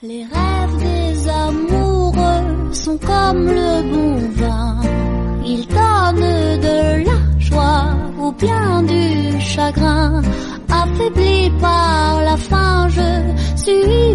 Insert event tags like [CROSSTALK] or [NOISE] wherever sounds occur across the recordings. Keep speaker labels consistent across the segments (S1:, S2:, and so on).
S1: Les rêves des amoureux sont comme le bon vin. Ils donnent de la joie ou bien du chagrin. Affaibli par la faim, je suis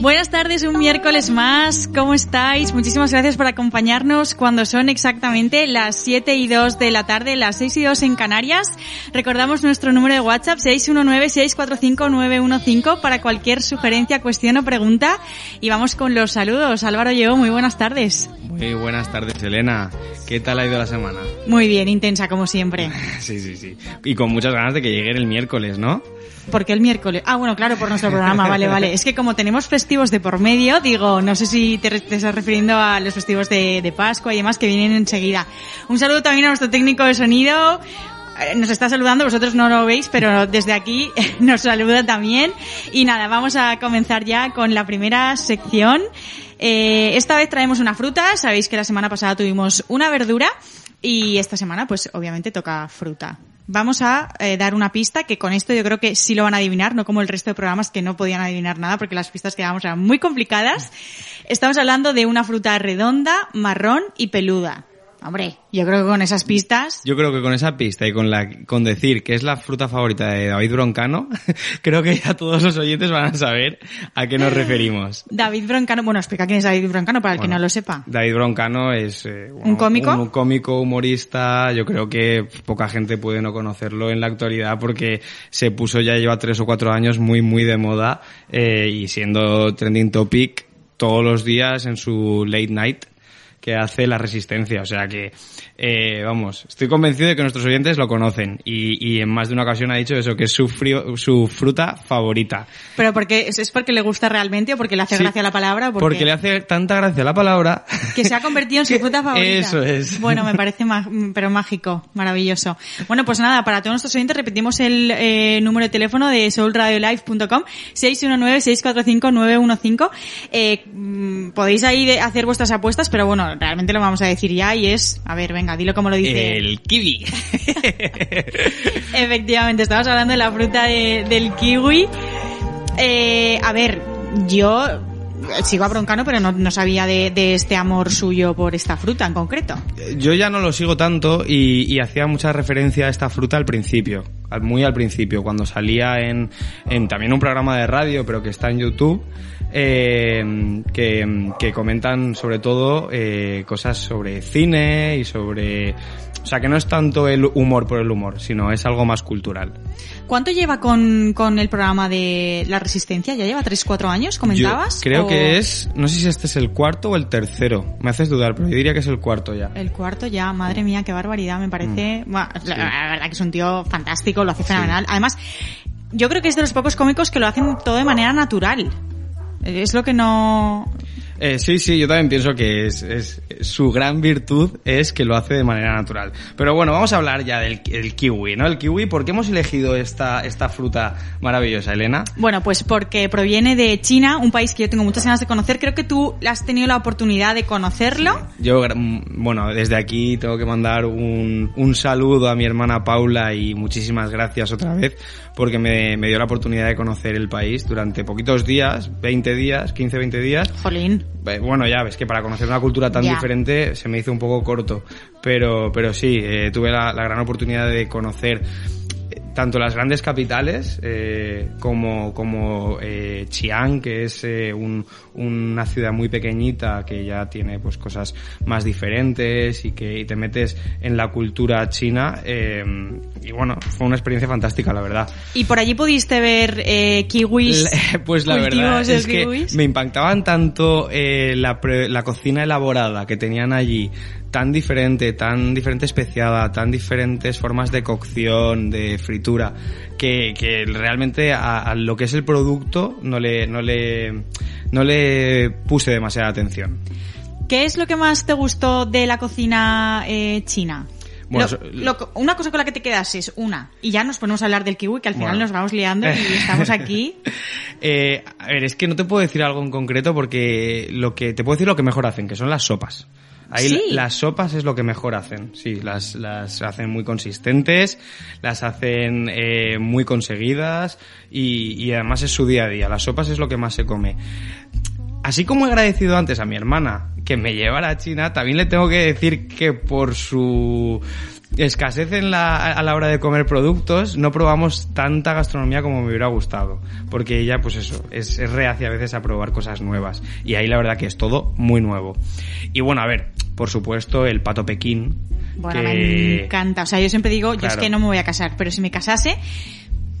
S2: Buenas tardes, un miércoles más. ¿Cómo estáis? Muchísimas gracias por acompañarnos cuando son exactamente las 7 y 2 de la tarde, las 6 y 2 en Canarias. Recordamos nuestro número de WhatsApp 619-645-915 para cualquier sugerencia, cuestión o pregunta. Y vamos con los saludos. Álvaro Llevo, muy buenas tardes.
S3: Muy buenas tardes, Elena. ¿Qué tal ha ido la semana?
S2: Muy bien, intensa como siempre. [LAUGHS]
S3: Sí, sí, sí. Y con muchas ganas de que llegue el miércoles, ¿no?
S2: ¿Por qué el miércoles? Ah, bueno, claro, por nuestro programa, [LAUGHS] vale, vale. Es que como tenemos festivos de por medio, digo, no sé si te, estás refiriendo a los festivos de, de Pascua y demás que vienen enseguida. Un saludo también a nuestro técnico de sonido. Eh, Nos está saludando, vosotros no lo veis, pero desde aquí [LAUGHS] nos saluda también. Y nada, vamos a comenzar ya con la primera sección. Eh, esta vez traemos una fruta, sabéis que la semana pasada tuvimos una verdura y esta semana pues obviamente toca fruta. Vamos a eh, dar una pista que con esto yo creo que sí lo van a adivinar, no como el resto de programas que no podían adivinar nada porque las pistas que dábamos eran muy complicadas. Estamos hablando de una fruta redonda, marrón y peluda. Hombre, yo creo que con esas pistas...
S3: Yo creo que con esa pista y con la con decir que es la fruta favorita de David Broncano, [LAUGHS] creo que ya todos los oyentes van a saber a qué nos referimos.
S2: David Broncano, bueno, explica quién es David Broncano para el que
S3: Bueno,
S2: no lo sepa.
S3: David Broncano es eh, bueno,
S2: ¿Un cómico?
S3: Un cómico humorista. Yo creo que poca gente puede no conocerlo en la actualidad porque se puso ya lleva tres o cuatro años muy muy de moda eh, y siendo trending topic todos los días en su late night que hace la resistencia. O sea que, eh, vamos, estoy convencido de que nuestros oyentes lo conocen y, y en más de una ocasión ha dicho eso, que es su, frío, su fruta favorita.
S2: Pero porque es porque le gusta realmente o porque le hace
S3: Sí,
S2: gracia la palabra porque,
S3: Porque le hace tanta gracia la palabra
S2: que se ha convertido en su [LAUGHS] fruta favorita.
S3: eso es.
S2: Bueno, me parece ma- pero mágico, maravilloso. Bueno, pues nada, para todos nuestros oyentes repetimos el eh, número de teléfono de soulradiolife.com 619-645-915. Eh, mm, podéis ahí hacer vuestras apuestas, pero bueno, realmente lo vamos a decir ya y es, a ver, venga, dilo como lo dice.
S3: El kiwi. [LAUGHS]
S2: Efectivamente, estamos hablando de la fruta de- del kiwi. Eh, a ver, yo sigo a Broncano, pero no, no sabía de, de este amor suyo por esta fruta en concreto.
S3: Yo ya no lo sigo tanto y, y hacía mucha referencia a esta fruta al principio, muy al principio, cuando salía en, en también un programa de radio, pero que está en YouTube, eh, que, que comentan sobre todo eh, cosas sobre cine y sobre... O sea, que no es tanto el humor por el humor, sino es algo más cultural.
S2: ¿Cuánto lleva con, con el programa de La Resistencia? ¿Ya lleva 3-4 años, comentabas?
S3: Yo creo
S2: ¿O
S3: que es, no sé si este es el cuarto o el tercero, me haces dudar, pero yo diría que es el cuarto ya.
S2: El cuarto ya, madre mía, qué barbaridad, me parece...
S3: Mm. Sí.
S2: la verdad que es un tío fantástico, lo hace fenomenal. Además, yo creo que es de los pocos cómicos que lo hacen todo de manera natural. Es lo que no...
S3: Eh, sí, sí, yo también pienso que es, es- su gran virtud es que lo hace de manera natural. Pero bueno, vamos a hablar ya del el kiwi, ¿no? El kiwi, ¿por qué hemos elegido esta, esta fruta maravillosa, Elena?
S2: Bueno, pues porque proviene de China, un país que yo tengo muchas ganas de conocer. Creo que tú has tenido la oportunidad de conocerlo.
S3: Yo, mm, bueno, desde aquí tengo que mandar un, un saludo a mi hermana Paula y muchísimas gracias otra vez porque me, me dio la oportunidad de conocer el país durante poquitos días, 20 días, 15, 20 días.
S2: Jolín.
S3: Bueno, ya ves que para conocer una cultura tan
S2: Ya.
S3: diferente se me hizo un poco corto, pero, pero sí, eh, tuve la, gran oportunidad de conocer tanto las grandes capitales eh, como, como eh, Chiang, que es eh, un- una ciudad muy pequeñita que ya tiene pues cosas más diferentes y que y te metes en la cultura china eh, y bueno, fue una experiencia fantástica, la verdad.
S2: Y por allí pudiste ver eh, kiwis.
S3: La- [LAUGHS] Pues la verdad es que
S2: kiwis.
S3: me impactaban tanto eh, la, pre- la cocina elaborada que tenían allí, tan diferente, tan diferente especiada, tan diferentes formas de cocción, de fritura, que, que realmente a, a lo que es el producto no le, no le, no le puse demasiada atención.
S2: ¿Qué es lo que más te gustó de la cocina eh, china?
S3: Bueno,
S2: Lo- una cosa con la que te quedas es una, y ya nos ponemos a hablar del kiwi, que al final
S3: Bueno.
S2: nos vamos liando y [LAUGHS] estamos aquí. [LAUGHS]
S3: Eh, a ver, es que no te puedo decir algo en concreto porque lo que te puedo decir lo que mejor hacen, que son las sopas. Ahí
S2: Sí.
S3: las sopas es lo que mejor hacen, sí, las, las hacen muy consistentes, las hacen eh, muy conseguidas y, y además es su día a día. Las sopas es lo que más se come. Así como he agradecido antes a mi hermana que me llevara a China, también le tengo que decir que por su escasez en la, a la hora de comer productos, no probamos tanta gastronomía como me hubiera gustado. Porque ella, pues eso, es, es reacia a veces a probar cosas nuevas. Y ahí la verdad que es todo muy nuevo. Y bueno, a ver, por supuesto, el pato Pekín.
S2: Bueno,
S3: que-
S2: me encanta. O sea, yo siempre digo, yo es que no me voy a casar, pero si me casase,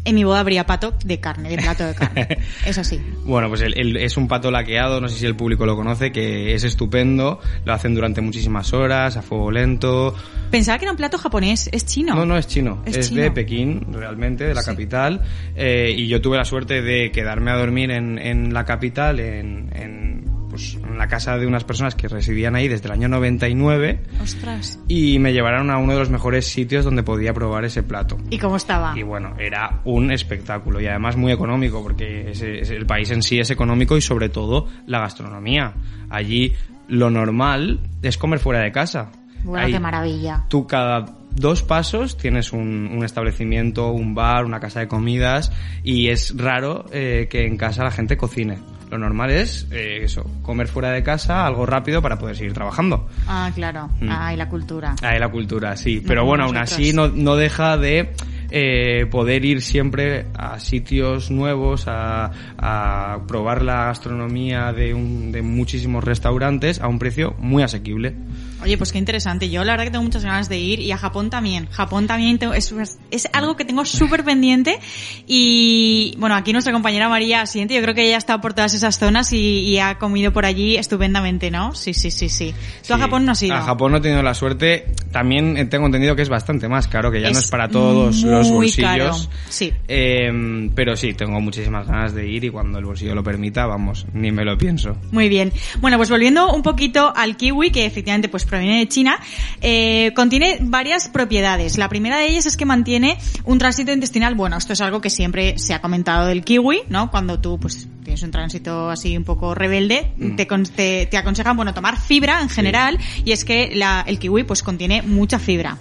S2: en mi boda habría pato de carne, de plato de carne. [LAUGHS] Eso sí.
S3: Bueno, pues el- el- es un pato laqueado, no sé si el público lo conoce, que es estupendo, lo hacen durante muchísimas horas, a fuego lento.
S2: Pensaba que era un plato japonés, es chino.
S3: No, no es chino,
S2: Es
S3: es,
S2: chino.
S3: de Pekín, realmente, de la
S2: Sí.
S3: capital. eh, y yo tuve la suerte de quedarme a dormir en, en la capital, en, en, pues, en la casa de unas personas que residían ahí desde el año 99
S2: Ostras.
S3: y me llevaron a uno de los mejores sitios donde podía probar ese plato.
S2: ¿Y cómo estaba?
S3: Y bueno, era un espectáculo y además muy económico porque el país en sí es económico y sobre todo la gastronomía. Allí lo normal es comer fuera de casa.
S2: Bueno,
S3: Ahí
S2: qué maravilla.
S3: Tú cada dos pasos tienes un, un establecimiento, un bar, una casa de comidas y es raro eh, que en casa la gente cocine. Lo normal es eh, eso, comer fuera de casa, algo rápido para poder seguir trabajando.
S2: Ah, claro.
S3: Mm.
S2: Ah, y la cultura.
S3: Ahí la cultura, sí. Pero
S2: como
S3: bueno, aún así no, no deja de eh, poder ir siempre a sitios nuevos, a, a probar la gastronomía de, un, de muchísimos restaurantes a un precio muy asequible.
S2: Oye, pues qué interesante. Yo la verdad que tengo muchas ganas de ir y a Japón también. Japón también tengo- es, es algo que tengo súper pendiente y bueno, aquí nuestra compañera María Asiente, yo creo que ella ha estado por todas esas zonas y, y ha comido por allí estupendamente, ¿no? Sí, sí, sí, sí. Tú a Japón no has ido.
S3: A Japón no he tenido la suerte. También tengo entendido que es bastante más caro, que ya no
S2: Es
S3: es para todos los
S2: muy
S3: bolsillos.
S2: caro, sí.
S3: Eh, pero sí, tengo muchísimas ganas de ir y cuando el bolsillo lo permita, vamos, ni me lo pienso.
S2: Muy bien. Bueno, pues volviendo un poquito al kiwi, que efectivamente pues proviene de China, eh, contiene varias propiedades. La primera de ellas es que mantiene un tránsito intestinal. Bueno, esto es algo que siempre se ha comentado del kiwi, ¿no? Cuando tú pues tienes un tránsito así un poco rebelde,
S3: Mm.
S2: te, te, te aconsejan, bueno, tomar fibra en general y es que la, el kiwi pues contiene mucha fibra.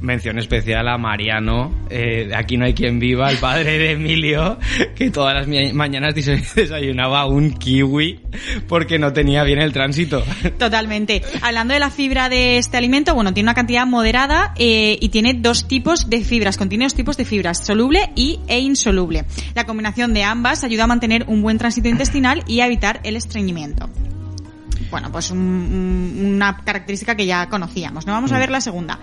S3: Mención especial a Mariano, eh, Aquí no hay quien viva, el padre de Emilio, que todas las mañanas desayunaba un kiwi porque no tenía bien el tránsito.
S2: Totalmente. Hablando de la fibra de este alimento, bueno, tiene una cantidad moderada eh, y tiene dos tipos de fibras, contiene dos tipos de fibras, soluble y, e insoluble. La combinación de ambas ayuda a mantener un buen tránsito intestinal y a evitar el estreñimiento. Bueno, pues un- un- una característica que ya conocíamos. No vamos a ver la segunda.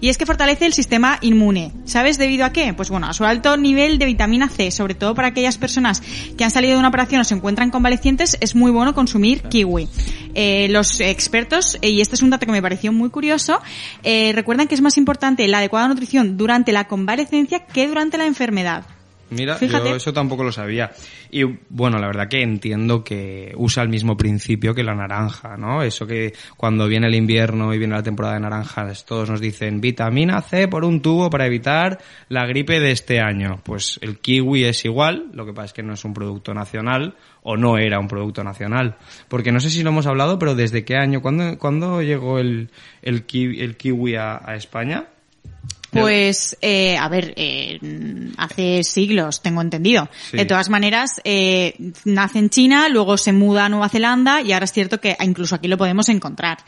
S2: Y es que fortalece el sistema inmune. ¿Sabes debido a qué? Pues bueno, a su alto nivel de vitamina C, sobre todo para aquellas personas que han salido de una operación o se encuentran convalecientes, es muy bueno consumir kiwi. Eh, los expertos, eh, y este es un dato que me pareció muy curioso, eh, recuerdan que es más importante la adecuada nutrición durante la convalecencia que durante la enfermedad.
S3: Mira,
S2: Fíjate.
S3: yo eso tampoco lo sabía. Y bueno, la verdad que entiendo que usa el mismo principio que la naranja, ¿no? Eso que cuando viene el invierno y viene la temporada de naranjas, todos nos dicen vitamina C por un tubo para evitar la gripe de este año. Pues el kiwi es igual, lo que pasa es que no es un producto nacional o no era un producto nacional. Porque no sé si lo hemos hablado, pero ¿desde qué año? ¿Cuándo, cuándo llegó el, el, kiwi, el kiwi a, a España?
S2: Pues, eh, a ver, eh, hace siglos, tengo entendido.
S3: Sí.
S2: De todas maneras, eh, nace en China, luego se muda a Nueva Zelanda y ahora es cierto que incluso aquí lo podemos encontrar.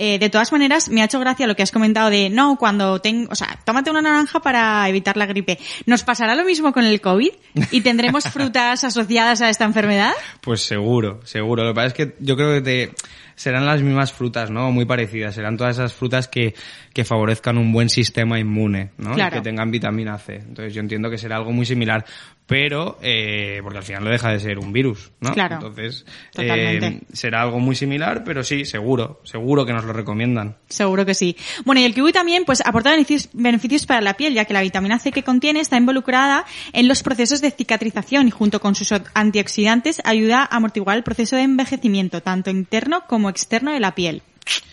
S2: Eh, de todas maneras, me ha hecho gracia lo que has comentado de, no, cuando tengo, o sea, tómate una naranja para evitar la gripe. ¿Nos pasará lo mismo con el COVID? ¿Y tendremos [LAUGHS] frutas asociadas a esta enfermedad?
S3: Pues seguro, seguro. Lo que pasa es que yo creo que te, serán las mismas frutas, ¿no? Muy parecidas. Serán todas esas frutas que, que favorezcan un buen sistema inmune, ¿no?
S2: Claro.
S3: Y que tengan vitamina C. Entonces yo entiendo que será algo muy similar. Pero, eh, porque al final no deja de ser un virus, ¿no?
S2: Claro.
S3: Entonces, eh, será algo muy similar, pero sí, seguro, seguro que nos lo recomiendan.
S2: Seguro que sí. Bueno, y el kiwi también pues aporta beneficios para la piel, ya que la vitamina C que contiene está involucrada en los procesos de cicatrización y junto con sus antioxidantes ayuda a amortiguar el proceso de envejecimiento, tanto interno como externo de la piel.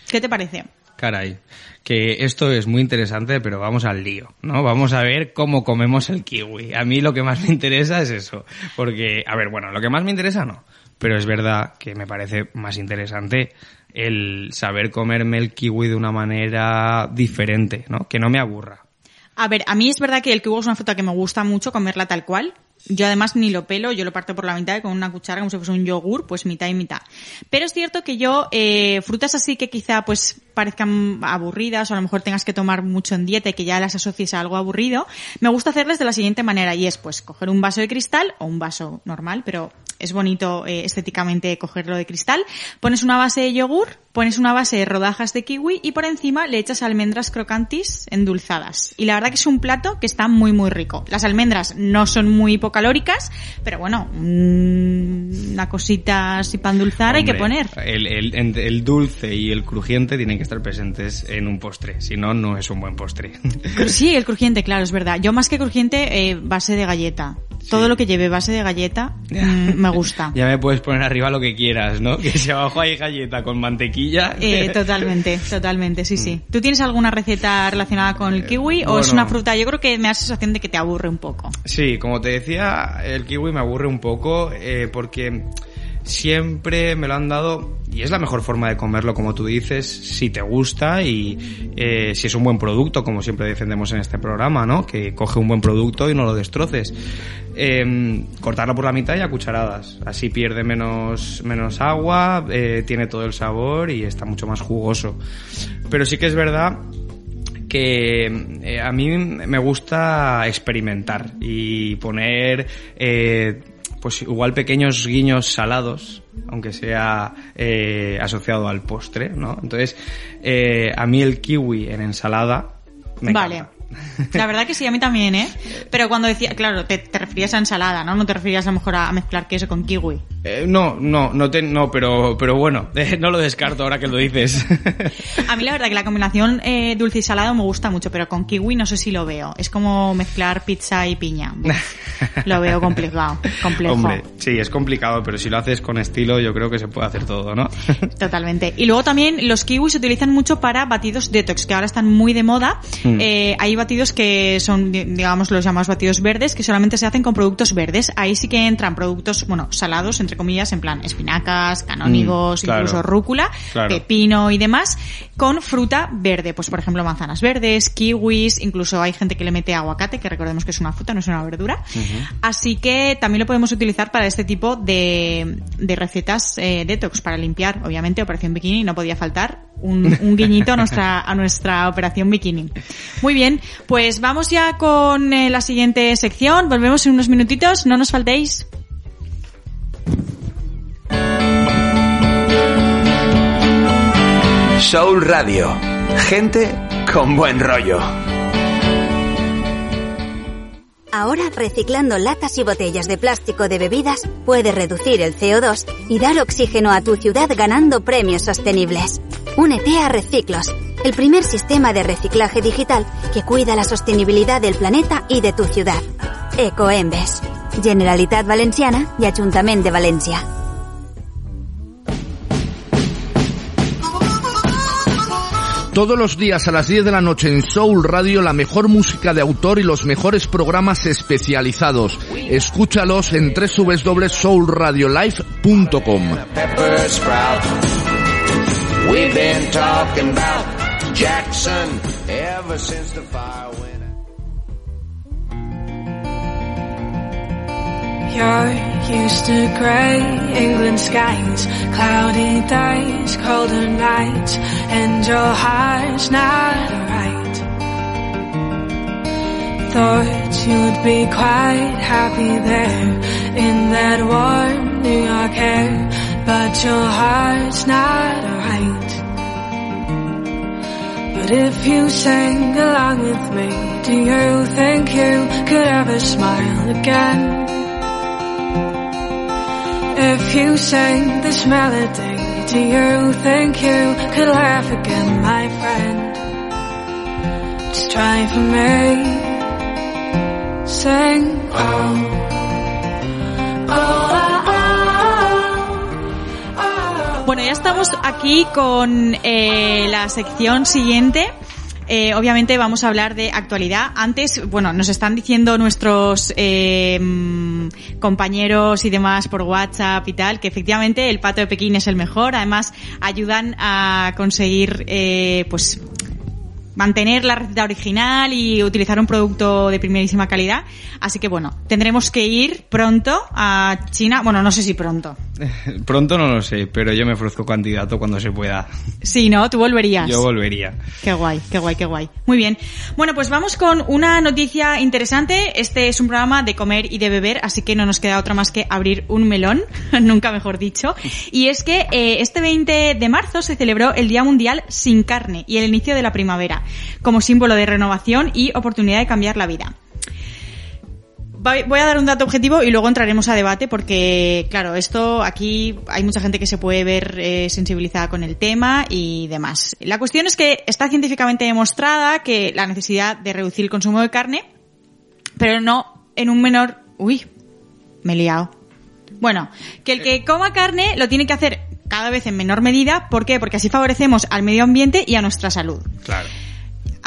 S2: ¿Qué te parece?
S3: Caray, que esto es muy interesante, pero vamos al lío, ¿no? Vamos a ver cómo comemos el kiwi. A mí lo que más me interesa es eso, porque, a ver, bueno, lo que más me interesa no, pero es verdad que me parece más interesante el saber comerme el kiwi de una manera diferente, ¿no? Que no me aburra.
S2: A ver, a mí es verdad que el kiwi es una fruta que me gusta mucho comerla tal cual. Yo además ni lo pelo, yo lo parto por la mitad con una cuchara como si fuese un yogur, pues mitad y mitad. Pero es cierto que yo, eh, frutas así que quizá pues parezcan aburridas o a lo mejor tengas que tomar mucho en dieta y que ya las asocies a algo aburrido, me gusta hacerles de la siguiente manera y es pues coger un vaso de cristal o un vaso normal, pero es bonito eh, estéticamente cogerlo de cristal, pones una base de yogur, pones una base de rodajas de kiwi y por encima le echas almendras crocantis endulzadas. Y la verdad que es un plato que está muy muy rico. Las almendras no son muy hipocalóricas, pero bueno, mm, una cosita así para endulzar hay que poner.
S3: El, el, el, dulce y el crujiente tienen que estar presentes en un postre, si no, no es un buen postre.
S2: Sí, el crujiente, claro, es verdad. Yo más que crujiente, eh, base de galleta. Todo lo que lleve base de galleta mm, me gusta. [LAUGHS]
S3: Ya me puedes poner arriba lo que quieras, ¿no? Que si abajo hay galleta con mantequilla.
S2: Eh, totalmente, [LAUGHS] totalmente, sí, sí. ¿Tú tienes alguna receta relacionada con el kiwi o es una fruta? Yo creo que me da la sensación de que te aburre un poco.
S3: Sí, como te decía, el kiwi me aburre un poco eh, porque siempre me lo han dado y es la mejor forma de comerlo como tú dices si te gusta y eh, si es un buen producto como siempre defendemos en este programa no que coge un buen producto y no lo destroces. Eh, cortarlo por la mitad y a cucharadas. Así pierde menos menos agua eh, tiene todo el sabor y está mucho más jugoso. Pero sí que es verdad que eh, a mí me gusta experimentar y poner eh, pues igual pequeños guiños salados, aunque sea eh, asociado al postre, ¿no? Entonces, eh, a mí el kiwi en ensalada me
S2: vale.
S3: encanta.
S2: La verdad que sí, a mí también, ¿eh? Pero cuando decía, claro, te, te referías a ensalada, ¿no? No te referías a lo mejor a, mezclar queso con kiwi.
S3: Eh, no, no, no, te, no, pero, pero bueno, [LAUGHS] eh, no lo descarto ahora que lo dices.
S2: A mí la verdad que la combinación eh, dulce y salado me gusta mucho, pero con kiwi no sé si lo veo. Es como mezclar pizza y piña. [LAUGHS] Lo veo complicado, complejo.
S3: Hombre, sí, es complicado, pero si lo haces con estilo, yo creo que se puede hacer todo, ¿no? [LAUGHS]
S2: Totalmente. Y luego también los kiwis se utilizan mucho para batidos detox, que ahora están muy de moda.
S3: Mm.
S2: Eh, hay batidos que son, di- digamos, los llamados batidos verdes, que solamente se hacen con productos verdes. Ahí sí que entran productos, bueno, salados, entre comillas, en plan espinacas, canónigos,
S3: Mm, claro.
S2: incluso rúcula,
S3: Claro.
S2: pepino y demás, con fruta verde. Pues, por ejemplo, manzanas verdes, kiwis, incluso hay gente que le mete aguacate, que recordemos que es una fruta, no es una verdura. Así que también lo podemos utilizar para este tipo de, de recetas eh, detox, para limpiar, obviamente, Operación Bikini, no podía faltar un, un guiñito a nuestra, a nuestra Operación Bikini. Muy bien, pues vamos ya con eh, la siguiente sección, volvemos en unos minutitos, no nos faltéis.
S4: Soul Radio. Gente con buen rollo.
S5: Ahora, reciclando latas y botellas de plástico de bebidas, puedes reducir el CO2 y dar oxígeno a tu ciudad ganando premios sostenibles. Únete a Reciclos, el primer sistema de reciclaje digital que cuida la sostenibilidad del planeta y de tu ciudad. Ecoembes, Generalitat Valenciana y Ayuntamiento de Valencia.
S6: Todos los días a las 10 de la noche en Soul Radio la mejor música de autor y los mejores programas especializados. Escúchalos en www.soulradiolife.com.
S7: You're used to grey England skies, cloudy days, colder nights, and your heart's not right. Thought you'd be quite happy there in that warm New York air, but your heart's not right. But if you sang along with me, do you think you could ever smile again? If you sang this melody, do you think you could laugh again, my friend? Just try for me. Sing, oh, oh, oh, oh, oh.
S2: Bueno, ya estamos aquí con eh, la sección siguiente. Eh, obviamente vamos a hablar de actualidad. Antes, bueno, nos están diciendo nuestros eh, mm, compañeros y demás por WhatsApp y tal que efectivamente el pato de Pekín es el mejor. Además, ayudan a conseguir, eh, pues, mantener la receta original y utilizar un producto de primerísima calidad. Así que bueno, tendremos que ir pronto a China. Bueno, no sé si pronto. [LAUGHS]
S3: Pronto no lo sé, pero yo me ofrezco candidato cuando se pueda.
S2: Sí, ¿no? Tú volverías.
S3: Yo volvería.
S2: Qué guay, qué guay, qué guay. Muy bien. Bueno, pues vamos con una noticia interesante. Este es un programa de comer y de beber, así que no nos queda otra más que abrir un melón, [LAUGHS] nunca mejor dicho. Y es que eh, este 20 de marzo se celebró el Día Mundial sin carne y el inicio de la primavera, como símbolo de renovación y oportunidad de cambiar la vida. Voy a dar un dato objetivo y luego entraremos a debate porque, claro, esto aquí hay mucha gente que se puede ver eh, sensibilizada con el tema y demás. La cuestión es que está científicamente demostrada que la necesidad de reducir el consumo de carne, pero no en un menor... Uy, me he liado. Bueno, que el que coma carne lo tiene que hacer cada vez en menor medida. ¿Por qué? Porque así favorecemos al medio ambiente y a nuestra salud.
S3: Claro.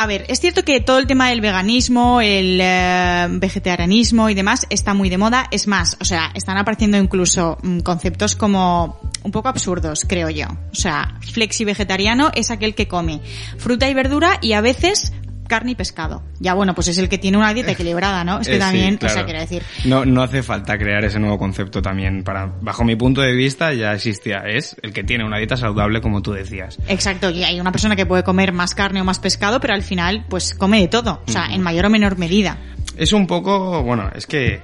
S2: A ver, es cierto que todo el tema del veganismo, el eh, vegetarianismo y demás está muy de moda. Es más, o sea, están apareciendo incluso mm, conceptos como un poco absurdos, creo yo. O sea, flexi vegetariano es aquel que come fruta y verdura y a veces carne y pescado. Ya bueno, pues es el que tiene una dieta equilibrada, ¿no? Es que
S3: Eh, sí,
S2: también, o sea, quiero decir,
S3: No, no hace falta crear ese nuevo concepto también para, bajo mi punto de vista ya existía. Es el que tiene una dieta saludable como tú decías.
S2: Exacto, y hay una persona que puede comer más carne o más pescado, pero al final, pues come de todo, o sea, en mayor o menor medida.
S3: Es un poco, bueno, es que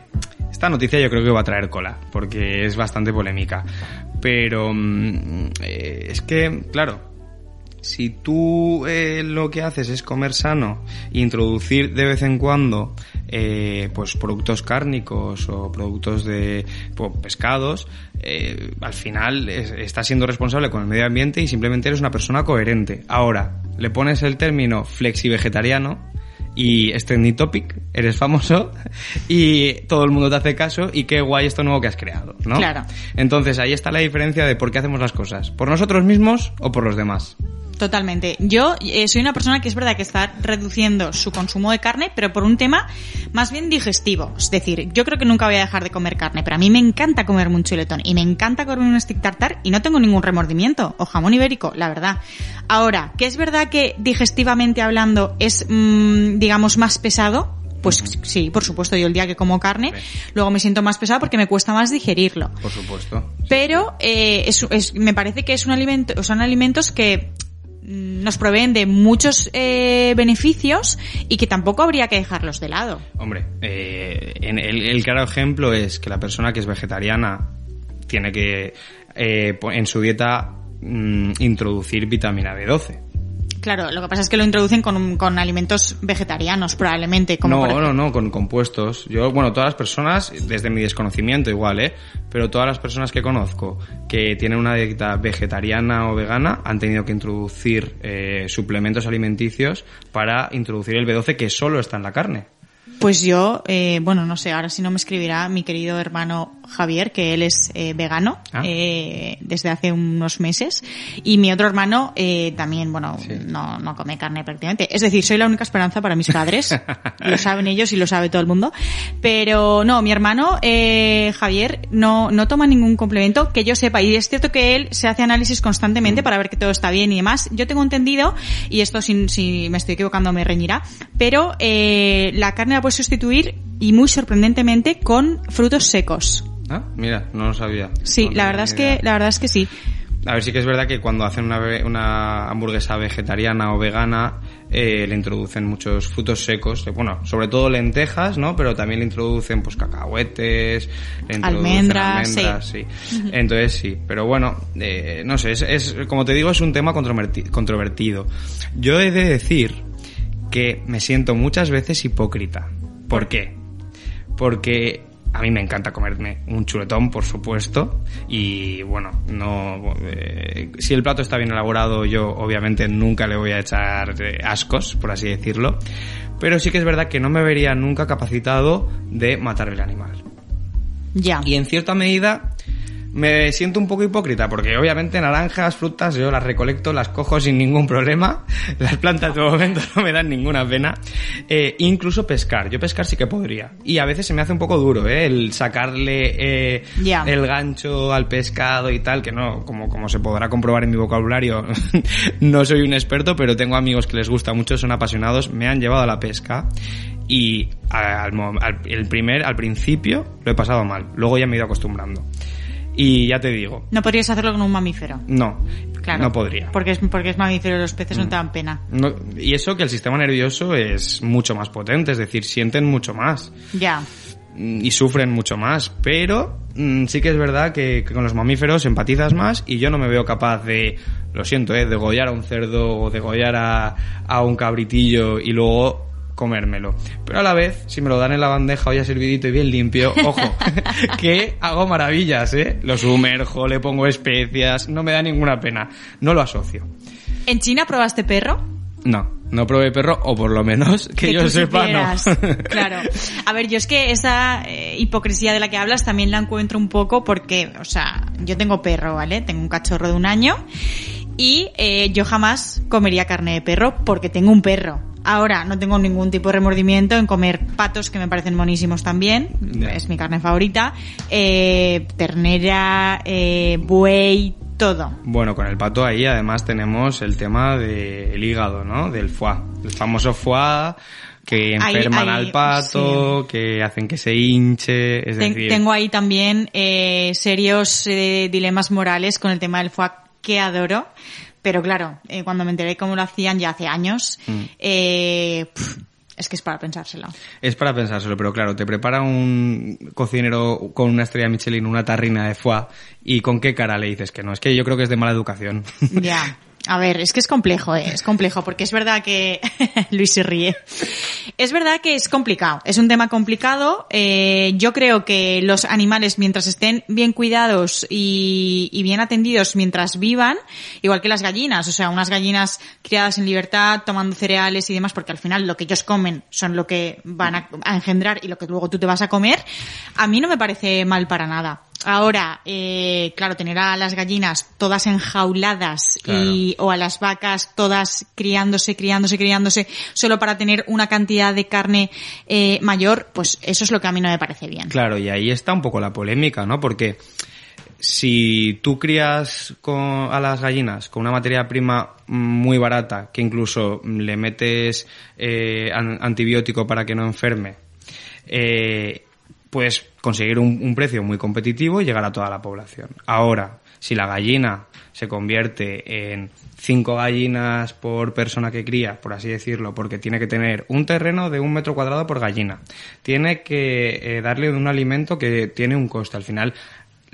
S3: esta noticia yo creo que va a traer cola, porque es bastante polémica. Pero mm, eh, es que, claro, si tú eh, lo que haces es comer sano, introducir de vez en cuando eh, pues productos cárnicos o productos de pues, pescados, eh, al final es- estás siendo responsable con el medio ambiente y simplemente eres una persona coherente. Ahora, le pones el término flexi vegetariano y es trending topic, eres famoso [LAUGHS] y todo el mundo te hace caso y qué guay esto nuevo que has creado, ¿no?
S2: Claro.
S3: Entonces ahí está la diferencia de por qué hacemos las cosas, por nosotros mismos o por los demás.
S2: Totalmente. Yo eh, soy una persona que es verdad que está reduciendo su consumo de carne, pero por un tema más bien digestivo. Es decir, yo creo que nunca voy a dejar de comer carne, pero a mí me encanta comerme un chuletón y me encanta comer un stick tartar y no tengo ningún remordimiento. O jamón ibérico, la verdad. Ahora, que es verdad que digestivamente hablando es, mm, digamos, más pesado, pues sí, por supuesto, yo el día que como carne, luego me siento más pesado porque me cuesta más digerirlo.
S3: Por supuesto.
S2: Pero eh, es- es- me parece que es un alimento, son alimentos que nos proveen de muchos eh, beneficios y que tampoco habría que dejarlos de lado.
S3: Hombre, eh, en el, claro ejemplo es que la persona que es vegetariana tiene que eh, en su dieta mm, introducir vitamina B12.
S2: Claro, lo que pasa es que lo introducen con, con alimentos vegetarianos probablemente. Como
S3: no,
S2: por ejemplo-
S3: no, no, con compuestos. Yo, bueno, todas las personas, desde mi desconocimiento igual, ¿eh? Pero todas las personas que conozco que tienen una dieta vegetariana o vegana han tenido que introducir eh, suplementos alimenticios para introducir el B12 que solo está en la carne.
S2: Pues yo, eh, bueno, no sé, ahora si no me escribirá mi querido hermano Javier, que él es eh, vegano
S3: Ah.
S2: eh, desde hace unos meses, y mi otro hermano eh, también, bueno, no, no come carne prácticamente. Es decir, soy la única esperanza para mis padres, [LAUGHS] lo saben ellos y lo sabe todo el mundo, pero no, mi hermano eh, Javier no, no toma ningún complemento que yo sepa, y es cierto que él se hace análisis constantemente para ver que todo está bien y demás. Yo tengo entendido, y esto si, si me estoy equivocando me reñirá, pero la carne la puedes sustituir y muy sorprendentemente con frutos secos.
S3: Ah, mira, no lo sabía.
S2: Sí,
S3: No
S2: la verdad es que la verdad es que sí.
S3: A ver, sí que es verdad que cuando hacen una, hamburguesa vegetariana o vegana, eh, le introducen muchos frutos secos, bueno, sobre todo lentejas, ¿no? Pero también le introducen, pues, cacahuetes, le introducen
S2: Almendras,
S3: almendras, sí. Entonces, sí. Pero bueno, eh, no sé, es, es- como te digo, es un tema controverti- controvertido. Yo he de decir que me siento muchas veces hipócrita. ¿Por qué? Porque a mí me encanta comerme un chuletón, por supuesto, y bueno, no eh, si el plato está bien elaborado, yo obviamente nunca le voy a echar eh, ascos, por así decirlo, pero sí que es verdad que no me vería nunca capacitado de matar el animal.
S2: Ya.
S3: Y en cierta medida Me siento un poco hipócrita porque obviamente naranjas, frutas, yo las recolecto, las cojo sin ningún problema. [LAUGHS] Las plantas de momento no me dan ninguna pena. Eh, incluso pescar. Yo pescar sí que podría. Y a veces se me hace un poco duro, ¿eh? El sacarle eh,
S2: Ya.
S3: el gancho al pescado y tal, que no, como, como se podrá comprobar en mi vocabulario, [LAUGHS] no soy un experto, pero tengo amigos que les gusta mucho, son apasionados, me han llevado a la pesca y al, al- el primer, al principio lo he pasado mal, luego ya me he ido acostumbrando. Y ya te digo,
S2: No podrías hacerlo con un mamífero.
S3: no,
S2: Claro.
S3: no podría.
S2: Porque es, porque es mamífero y los peces no te dan pena.
S3: No- y eso que el sistema nervioso es mucho más potente, es decir, sienten mucho más.
S2: Ya.
S3: mm, y sufren mucho más, pero mm, sí que es verdad que, que con los mamíferos empatizas más y yo no me veo capaz de, lo siento, eh, degollar a un cerdo o degollar a, a un cabritillo y luego comérmelo. Pero a la vez, si me lo dan en la bandeja o ya servidito y bien limpio, [LAUGHS] ojo, que hago maravillas, ¿eh? Lo sumerjo, le pongo especias, no me da ninguna pena. No lo asocio.
S2: ¿En China probaste perro?
S3: No, no probé perro, o por lo menos que, yo sepa,
S2: supieras.
S3: no. [LAUGHS]
S2: Claro. A ver, yo es que esa eh, hipocresía de la que hablas también la encuentro un poco porque, o sea, yo tengo perro, ¿vale? Tengo un cachorro de un año y eh, yo jamás comería carne de perro porque tengo un perro. Ahora no tengo ningún tipo de remordimiento en comer patos que me parecen monísimos también, es mi carne favorita, eh, ternera, eh, buey, todo.
S3: Bueno, con el pato ahí además tenemos el tema del hígado, ¿no? Del foie. El famoso foie que enferman
S2: ahí,
S3: al pato, que hacen que se hinche, es
S2: Ten-
S3: decir...
S2: tengo ahí también eh, serios eh, dilemas morales con el tema del foie que adoro. Pero claro, eh, cuando me enteré cómo lo hacían ya hace años,
S3: Mm.
S2: eh, es que es para pensárselo.
S3: Es para pensárselo, pero claro, te prepara un cocinero con una estrella Michelin una tarrina de foie y con qué cara le dices que no. Es que yo creo que es de mala educación.
S2: Ya. [LAUGHS] A ver, es que es complejo, eh, es complejo, porque es verdad que [LAUGHS] Luis se ríe. Es verdad que es complicado, es un tema complicado. Eh, yo creo que los animales, mientras estén bien cuidados y, bien atendidos mientras vivan, igual que las gallinas, o sea, unas gallinas criadas en libertad, tomando cereales y demás, porque al final lo que ellos comen son lo que van a, a engendrar y lo que luego tú te vas a comer, a mí no me parece mal para nada. Ahora, eh, claro, tener a las gallinas todas enjauladas y, o a las vacas todas criándose, criándose, criándose, solo para tener una cantidad de carne eh, mayor, pues eso es lo que a mí no me parece bien.
S3: Claro, y ahí está un poco la polémica, ¿no? Porque si tú crías con- a las gallinas con una materia prima muy barata, que incluso le metes eh, an- antibiótico para que no enferme, eh, puedes conseguir un, un precio muy competitivo y llegar a toda la población. Ahora, si la gallina se convierte en cinco gallinas por persona que cría, por así decirlo, porque tiene que tener un terreno de un metro cuadrado por gallina, tiene que eh, darle un alimento que tiene un coste. Al final,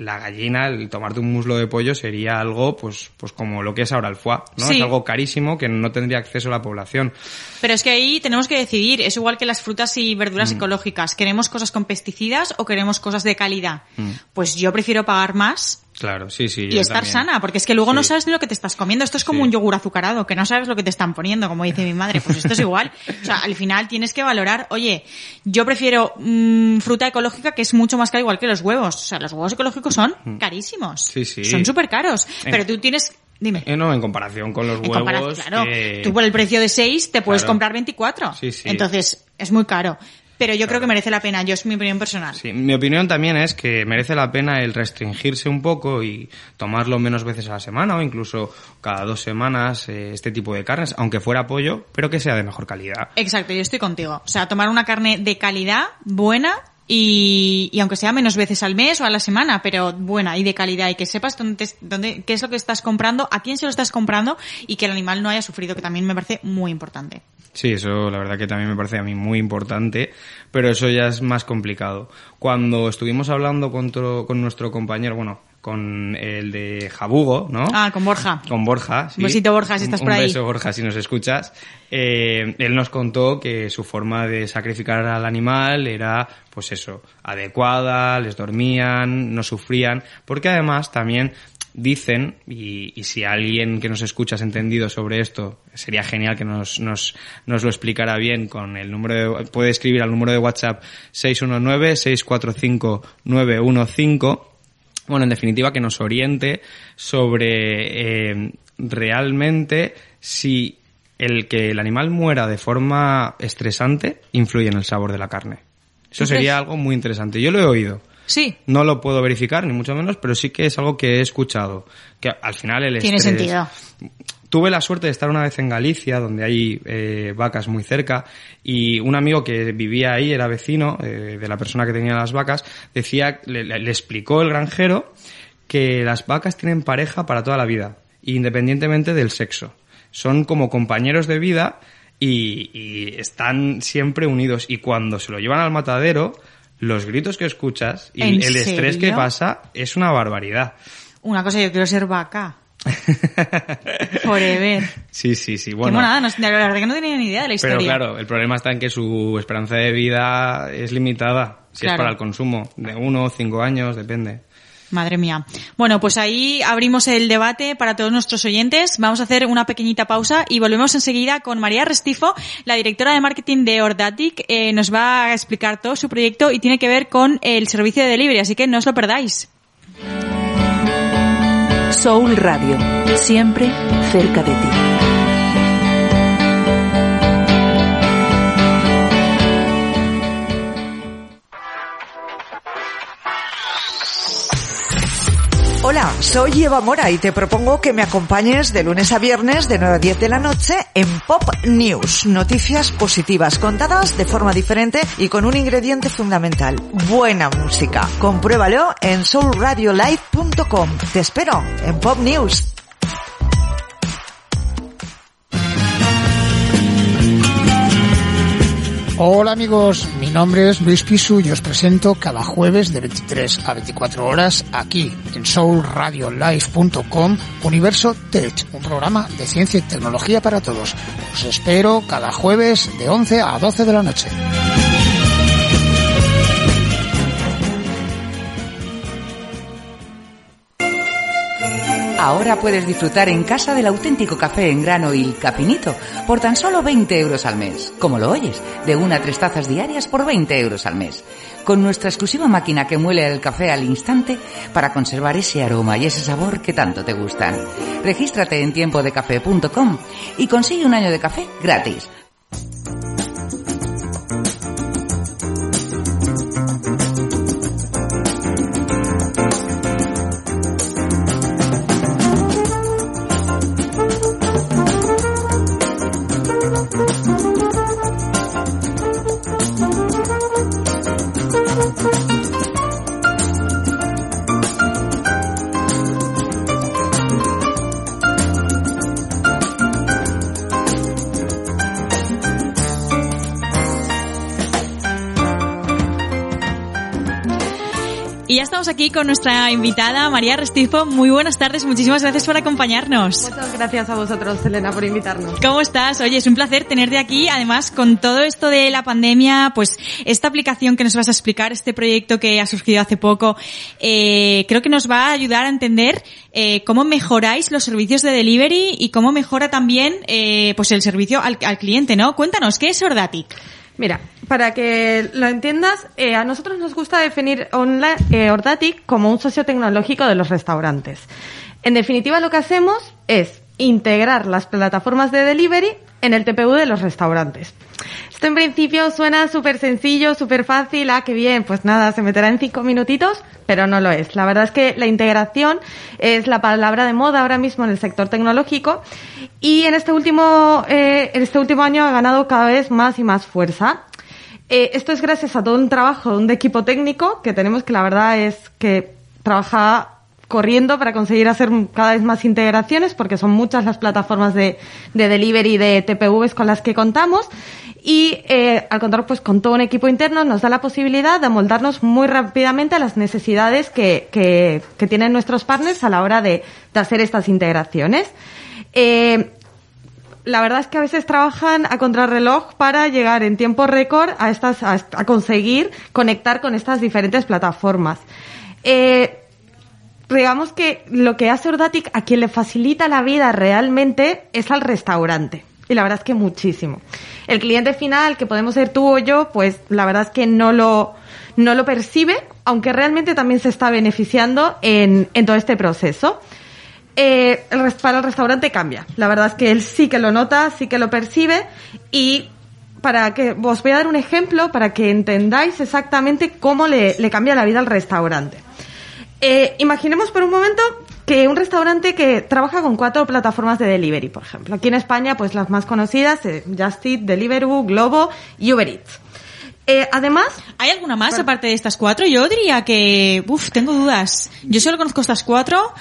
S3: la gallina, el tomarte un muslo de pollo sería algo, pues, pues como lo que es ahora el foie, ¿no?
S2: Sí.
S3: Es algo carísimo que no tendría acceso a la población.
S2: Pero es que ahí tenemos que decidir, es igual que las frutas y verduras
S3: Mm.
S2: ecológicas. ¿Queremos cosas con pesticidas o queremos cosas de calidad?
S3: Mm.
S2: Pues yo prefiero pagar más
S3: Claro, sí, sí.
S2: y estar
S3: también.
S2: sana, porque es que luego no sabes de lo que te estás comiendo. Esto es como
S3: Sí.
S2: un yogur azucarado, que no sabes lo que te están poniendo, como dice mi madre. Pues esto es igual. O sea, al final tienes que valorar, oye, yo prefiero mm, fruta ecológica que es mucho más cara igual que los huevos. O sea, los huevos ecológicos son carísimos.
S3: Mm. Sí, sí.
S2: Son súper caros.
S3: En-
S2: Pero tú tienes, dime.
S3: Eh, no, en comparación con los
S2: En
S3: huevos.
S2: claro,
S3: que-
S2: tú por el precio de 6 te puedes
S3: Claro.
S2: comprar 24.
S3: Sí, sí.
S2: Entonces, es muy caro. Pero yo creo que merece la pena. Yo es mi opinión personal.
S3: Sí, mi opinión también es que merece la pena el restringirse un poco y tomarlo menos veces a la semana o incluso cada dos semanas eh, este tipo de carnes, aunque fuera pollo, pero que sea de mejor calidad.
S2: Exacto, yo estoy contigo. O sea, tomar una carne de calidad, buena, y, aunque sea menos veces al mes o a la semana, pero buena y de calidad, y que sepas dónde, te- qué es lo que estás comprando, a quién se lo estás comprando, y que el animal no haya sufrido, que también me parece muy importante.
S3: Sí, eso la verdad que también me parece a mí muy importante, pero eso ya es más complicado. Cuando estuvimos hablando con nuestro compañero, bueno, con el de Jabugo, ¿no?
S2: Ah, con Borja.
S3: Con Borja, sí.
S2: Un besito, Borja, si estás
S3: Un-
S2: por
S3: un
S2: ahí.
S3: beso, Borja, si nos escuchas. Eh, él nos contó que su forma de sacrificar al animal era, pues eso, adecuada, les dormían, no sufrían, porque además también dicen, y, y si alguien que nos escucha has entendido sobre esto, sería genial que nos, nos, nos lo explicara bien con el número de, puede escribir al número de WhatsApp 619-645-915, bueno, en definitiva, que nos oriente sobre eh, realmente si el que el animal muera de forma estresante influye en el sabor de la carne. Eso sería algo muy interesante. Yo lo he oído.
S2: Sí.
S3: No lo puedo verificar, ni mucho menos, pero sí que es algo que he escuchado. Que al final el
S2: Tiene
S3: estrés-
S2: sentido.
S3: Tuve la suerte de estar una vez en Galicia, donde hay eh, vacas muy cerca, y un amigo que vivía ahí, era vecino eh, de la persona que tenía las vacas, decía, le, explicó el granjero que las vacas tienen pareja para toda la vida, independientemente del sexo. Son como compañeros de vida y, y están siempre unidos. Y cuando se lo llevan al matadero, los gritos que escuchas y
S2: ¿En
S3: el estrés que pasa es una barbaridad.
S2: Una cosa, yo quiero ser vaca. [LAUGHS] Forever.
S3: Sí, sí, sí. Bueno,
S2: monada, no, la verdad que no tenía ni idea de la historia.
S3: Pero claro, el problema está en que su esperanza de vida es limitada. Si es para el consumo, de uno o cinco años, depende.
S2: Madre mía. Bueno, pues ahí abrimos el debate para todos nuestros oyentes. Vamos a hacer una pequeñita pausa y volvemos enseguida con María Restifo, la directora de marketing de Ordatic. Eh, nos va a explicar todo su proyecto y tiene que ver con el servicio de delivery, así que no os lo perdáis.
S8: Soul Radio, siempre cerca de ti.
S9: Hola, soy Eva Mora y te propongo que me acompañes de lunes a viernes de 9 a 10 de la noche en Pop News. Noticias positivas contadas de forma diferente y con un ingrediente fundamental, buena música. Compruébalo en soulradiolive.com. Te espero en Pop News.
S10: Hola amigos, mi nombre es Luis Pisu y os presento cada jueves de 23 a 24 horas aquí en soulradiolive.com Universo Tech, un programa de ciencia y tecnología para todos. Os espero cada jueves de 11 a 12 de la noche.
S11: Ahora puedes disfrutar en casa del auténtico café en grano y el cafinito por tan solo 20 euros al mes. Como lo oyes, de una a tres tazas diarias por 20 euros al mes. Con nuestra exclusiva máquina que muele el café al instante para conservar ese aroma y ese sabor que tanto te gustan. Regístrate en tiempodecafé.com y consigue un año de café gratis.
S2: Estamos aquí con nuestra invitada María Restifo. Muy buenas tardes, muchísimas gracias por acompañarnos.
S12: Muchas gracias a vosotros, Elena, por invitarnos.
S2: ¿Cómo estás? Oye, es un placer tenerte aquí. Además, con todo esto de la pandemia, pues esta aplicación que nos vas a explicar, este proyecto que ha surgido hace poco, eh, creo que nos va a ayudar a entender eh, cómo mejoráis los servicios de delivery y cómo mejora también eh, pues el servicio al, al cliente, ¿no? Cuéntanos, ¿qué es Ordatic?
S12: Mira, para que lo entiendas, eh, a nosotros nos gusta definir online, eh, como un socio tecnológico de los restaurantes. En definitiva, lo que hacemos es integrar las plataformas de delivery en el TPU de los restaurantes. Esto en principio suena súper sencillo, súper fácil, ah, qué bien, pues nada, se meterá en cinco minutitos, pero no lo es. La verdad es que la integración es la palabra de moda ahora mismo en el sector tecnológico y en este último, eh, en este último año ha ganado cada vez más y más fuerza. Eh, esto es gracias a todo un trabajo de un equipo técnico que tenemos que la verdad es que trabaja corriendo para conseguir hacer cada vez más integraciones porque son muchas las plataformas de, de delivery de TPVs con las que contamos y eh, al contar pues con todo un equipo interno nos da la posibilidad de amoldarnos muy rápidamente a las necesidades que, que, que tienen nuestros partners a la hora de, de hacer estas integraciones. Eh, la verdad es que a veces trabajan a contrarreloj para llegar en tiempo récord a estas a, a conseguir conectar con estas diferentes plataformas. Eh, digamos que lo que hace Ordatic a quien le facilita la vida realmente es al restaurante. Y la verdad es que muchísimo. El cliente final, que podemos ser tú o yo, pues la verdad es que no lo, no lo percibe aunque realmente también se está beneficiando en, en todo este proceso. Eh, el para el restaurante cambia. La verdad es que él sí que lo nota, sí que lo percibe y para que os voy a dar un ejemplo para que entendáis exactamente cómo le, le cambia la vida al restaurante. Eh, imaginemos por un momento que un restaurante que trabaja con cuatro plataformas de delivery, por ejemplo. Aquí en España, pues las más conocidas, eh, Just Eat, Deliveroo, Globo y Uber Eats. Eh, además...
S2: ¿Hay alguna más aparte de estas cuatro? Yo diría que, uff, tengo dudas. Yo solo conozco estas cuatro.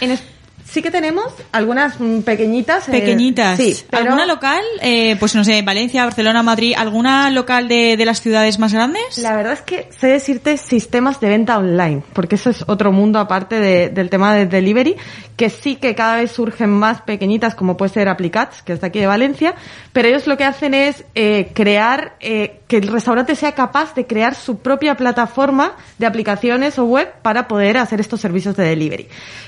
S12: Sí que tenemos algunas mm, pequeñitas. eh,
S2: Pequeñitas.
S12: sí, pero-
S2: ¿Alguna local? Eh, pues no sé, Valencia, Barcelona, Madrid. ¿Alguna local de, de las ciudades más grandes?
S12: La verdad es que sé decirte sistemas de venta online, porque eso es otro mundo aparte de- del tema de delivery, que sí que cada vez surgen más pequeñitas, como puede ser Applicats, que es de aquí de Valencia, pero ellos lo que hacen es eh, crear, eh, que el restaurante sea capaz de crear su propia plataforma de aplicaciones o web para poder hacer estos servicios de delivery.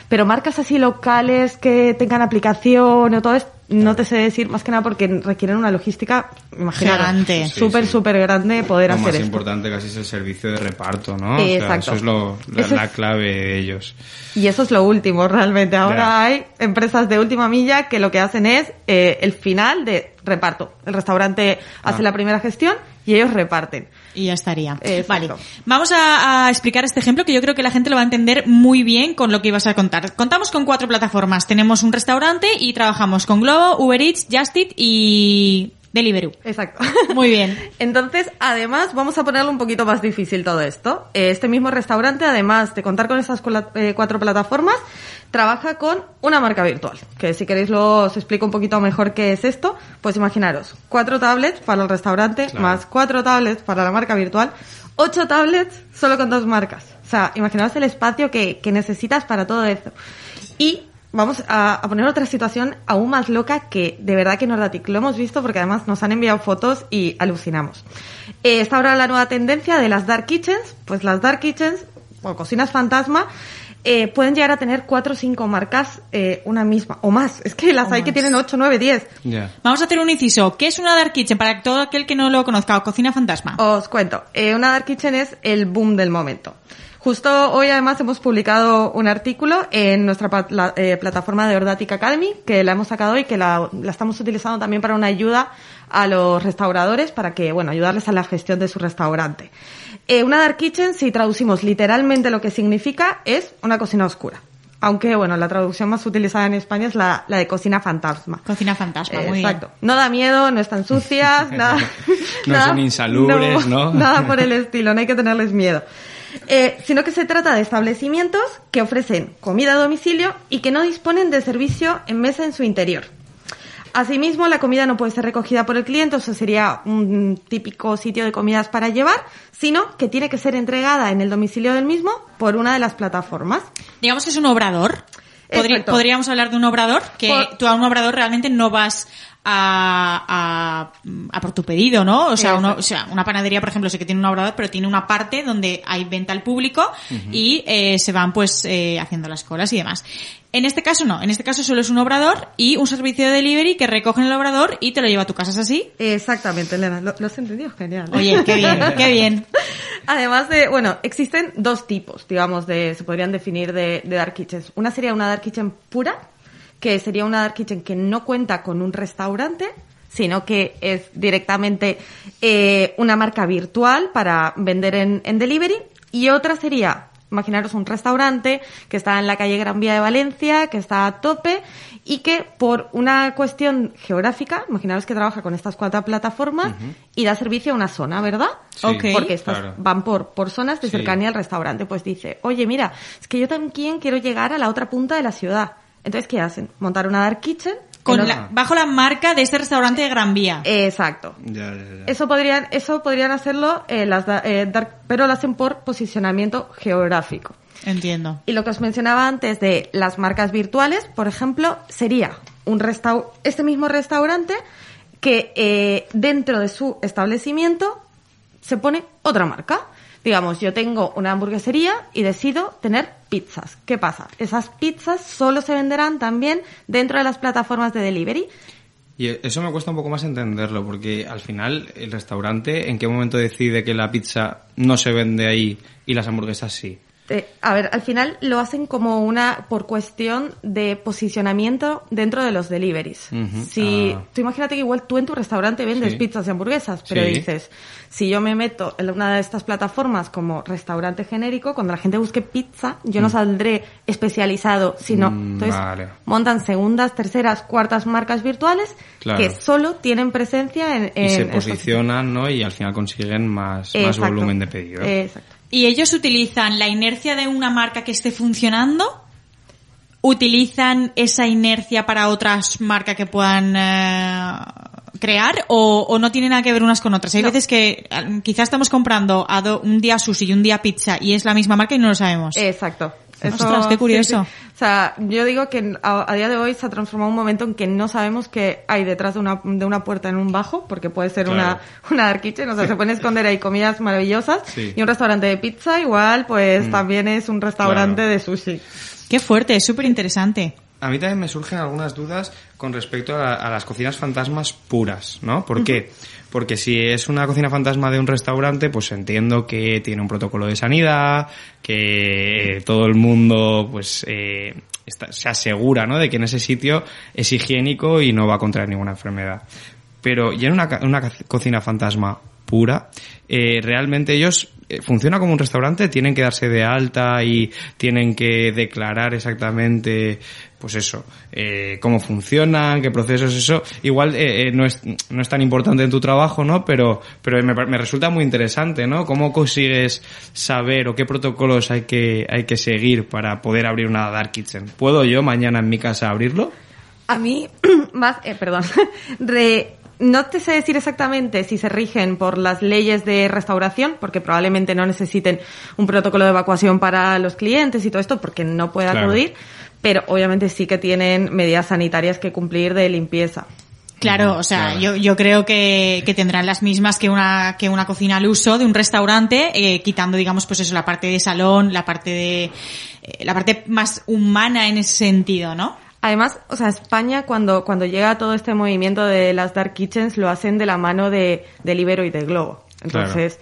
S12: Pero marcas así locales que tengan aplicación o todo esto, no te sé decir más que nada porque requieren una logística.
S3: Sí,
S12: súper,
S3: sí.
S12: súper grande poder
S3: Lo
S12: hacer
S3: más
S12: esto.
S3: importante casi es el servicio de reparto, ¿no? O sea,
S12: Exacto.
S3: eso es lo, la,
S12: Eso es-
S3: la clave de ellos.
S12: Y eso es lo último, realmente. Ahora hay empresas de última milla que lo que hacen es eh, el final de reparto. El restaurante hace
S2: Ah.
S12: la primera gestión y ellos reparten.
S2: Y ya estaría.
S12: Exacto.
S2: Vale. Vamos a, a explicar este ejemplo que yo creo que la gente lo va a entender muy bien con lo que ibas a contar. Contamos con cuatro plataformas. Tenemos un restaurante y trabajamos con Globo, Uber Eats, Just Eat y Deliveroo.
S12: Exacto.
S2: Muy bien. [LAUGHS]
S12: Entonces, además, vamos a ponerlo un poquito más difícil todo esto. Eh, Este mismo restaurante, además de contar con estas eh, cuatro plataformas, trabaja con una marca virtual. Que si queréis lo os explico un poquito mejor qué es esto. Pues imaginaros, cuatro tablets para el restaurante,
S13: Claro.
S12: más cuatro tablets para la marca virtual, ocho tablets solo con dos marcas. O sea, imaginaos el espacio que, que necesitas para todo esto. Y vamos a, a poner otra situación aún más loca que de verdad que Nordatic lo hemos visto porque además nos han enviado fotos y alucinamos. Eh, está ahora la nueva tendencia de las dark kitchens, pues las dark kitchens o cocinas fantasma eh, pueden llegar a tener cuatro o cinco marcas eh, una misma o más. Es que las
S2: O
S12: hay que tienen ocho, nueve, diez.
S2: Vamos a hacer un inciso. ¿Qué es una Dark Kitchen? Para todo aquel que no lo conozca, o cocina fantasma.
S12: Os cuento. Eh, una dark kitchen es el boom del momento. Justo hoy además hemos publicado un artículo en nuestra la- eh, plataforma de Ordatic Academy que la hemos sacado y que la, la estamos utilizando también para una ayuda a los restauradores para que, bueno, ayudarles a la gestión de su restaurante. Eh, una dark kitchen, si traducimos literalmente lo que significa, es una cocina oscura. Aunque, bueno, la traducción más utilizada en España es la, la de cocina fantasma.
S2: Cocina fantasma,
S12: Eh,
S2: muy
S12: Exacto. No da miedo, no están sucias, [LAUGHS] nada.
S3: No [LAUGHS]
S12: nada-
S3: son insalubres, ¿no?
S12: Nada por el estilo, no hay que tenerles miedo. Eh, sino que se trata de establecimientos que ofrecen comida a domicilio y que no disponen de servicio en mesa en su interior. Asimismo, la comida no puede ser recogida por el cliente, o sea, sería un típico sitio de comidas para llevar, sino que tiene que ser entregada en el domicilio del mismo por una de las plataformas.
S2: Digamos que es un obrador. Podríamos hablar de un obrador, que
S12: Por-
S2: tú a un obrador realmente no vas a, a, a por tu pedido, ¿no? O sea, uno- o sea, una panadería, por ejemplo, sí que tiene un obrador, pero tiene una parte donde hay venta al público
S13: Ujú.
S2: y eh, se van pues eh, haciendo las colas y demás. En este caso no, en este caso solo es un obrador y un servicio de delivery que recoge en el obrador y te lo lleva a tu casa, ¿es así?
S12: Exactamente, Elena, lo, lo has entendido, genial.
S2: Oye, qué bien, qué bien. [LAUGHS]
S12: Además de, bueno, existen dos tipos, digamos, de, se podrían definir de, de dark kitchens. Una sería una dark kitchen pura, que sería una dark kitchen que no cuenta con un restaurante, sino que es directamente eh, una marca virtual para vender en, en delivery. Y otra sería, imaginaros un restaurante que está en la calle Gran Vía de Valencia, que está a tope y que por una cuestión geográfica, imaginaros que trabaja con estas cuatro plataformas y da servicio a una zona, ¿verdad?
S2: Sí.
S12: Porque estas
S2: claro.
S12: van por, por zonas de
S2: Sí.
S12: cercanía al restaurante. Pues dice, oye, mira, es que yo también quiero llegar a la otra punta de la ciudad. Entonces, ¿qué hacen? Montar una dark kitchen.
S2: Con la- bajo la marca de este restaurante de Gran Vía.
S12: Exacto. Eso podrían, eso podrían hacerlo eh, las da- eh, dark- pero lo hacen por posicionamiento geográfico.
S2: Entiendo.
S12: Y lo que os mencionaba antes de las marcas virtuales, por ejemplo, sería un restau este mismo restaurante que eh, dentro de su establecimiento se pone otra marca. Digamos, yo tengo una hamburguesería y decido tener pizzas. ¿Qué pasa? Esas pizzas solo se venderán también dentro de las plataformas de delivery.
S3: Y eso me cuesta un poco más entenderlo, porque al final el restaurante, ¿en qué momento decide que la pizza no se vende ahí y las hamburguesas sí?
S12: Eh, a ver, al final lo hacen como una por cuestión de posicionamiento dentro de los deliveries. Si
S3: ah.
S12: tú imagínate que igual tú en tu restaurante vendes
S3: Sí.
S12: pizzas y hamburguesas, pero
S3: Sí.
S12: dices, si yo me meto en una de estas plataformas como restaurante genérico, cuando la gente busque pizza, yo no
S3: Mm.
S12: saldré especializado, sino
S3: Mm,
S12: entonces
S3: vale.
S12: montan segundas, terceras, cuartas marcas virtuales
S3: Claro.
S12: que solo tienen presencia en,
S3: Y se
S12: estos-
S3: posicionan, ¿no? Y al final consiguen más, más volumen de pedido.
S12: Exacto.
S2: ¿Y ellos utilizan la inercia de una marca que esté funcionando? ¿Utilizan esa inercia para otras marcas que puedan eh, crear? O, o no tienen nada que ver unas con otras? Hay veces que eh, quizás estamos comprando a do- un día sushi y un día pizza y es la misma marca y no lo sabemos.
S12: Exacto.
S2: Ostras, qué curioso.
S12: sí, sí. O sea, yo digo que a, a día de hoy se ha transformado un momento en que no sabemos qué hay detrás de una, de una puerta en un bajo, porque puede ser
S3: Claro. [LAUGHS]
S12: una, una dark kitchen, o sea, se pueden esconder ahí comidas maravillosas,
S3: Sí.
S12: y un restaurante de pizza igual, pues
S3: Mm.
S12: también es un restaurante
S3: Claro.
S12: de sushi.
S2: Qué fuerte, es súper interesante.
S3: A mí también me surgen algunas dudas con respecto a, a las cocinas fantasmas puras, ¿no? ¿Por qué? Porque si es una cocina fantasma de un restaurante, pues entiendo que tiene un protocolo de sanidad, que todo el mundo, pues, eh, está- se asegura, ¿no? De que en ese sitio es higiénico y no va a contraer ninguna enfermedad. Pero ya en una, cocina fantasma pura, eh, realmente ellos eh, funciona como un restaurante, tienen que darse de alta y tienen que declarar exactamente, pues eso, eh, cómo funcionan, qué procesos, eso. Igual eh, eh, no, es, no es tan importante en tu trabajo, ¿no? Pero, pero me, me resulta muy interesante, ¿no? ¿Cómo consigues saber o qué protocolos hay que, hay que seguir para poder abrir una dark kitchen? ¿Puedo yo mañana en mi casa abrirlo?
S12: A mí, [CLEARS THROAT] más, eh, perdón, [LAUGHS] no te sé decir exactamente si se rigen por las leyes de restauración, porque probablemente no necesiten un protocolo de evacuación para los clientes y todo esto, porque no puede
S2: Claro.
S12: acudir, pero obviamente sí que tienen medidas sanitarias que cumplir de limpieza.
S2: Claro, o sea, yo, yo creo que, que tendrán las mismas que una, que una cocina al uso de un restaurante, eh, quitando, digamos, pues eso, la parte de salón, la parte de, eh, la parte más humana en ese sentido, ¿no?
S12: Además, o sea, España cuando, cuando llega todo este movimiento de las dark kitchens lo hacen de la mano de, de Libero y de Globo. Entonces,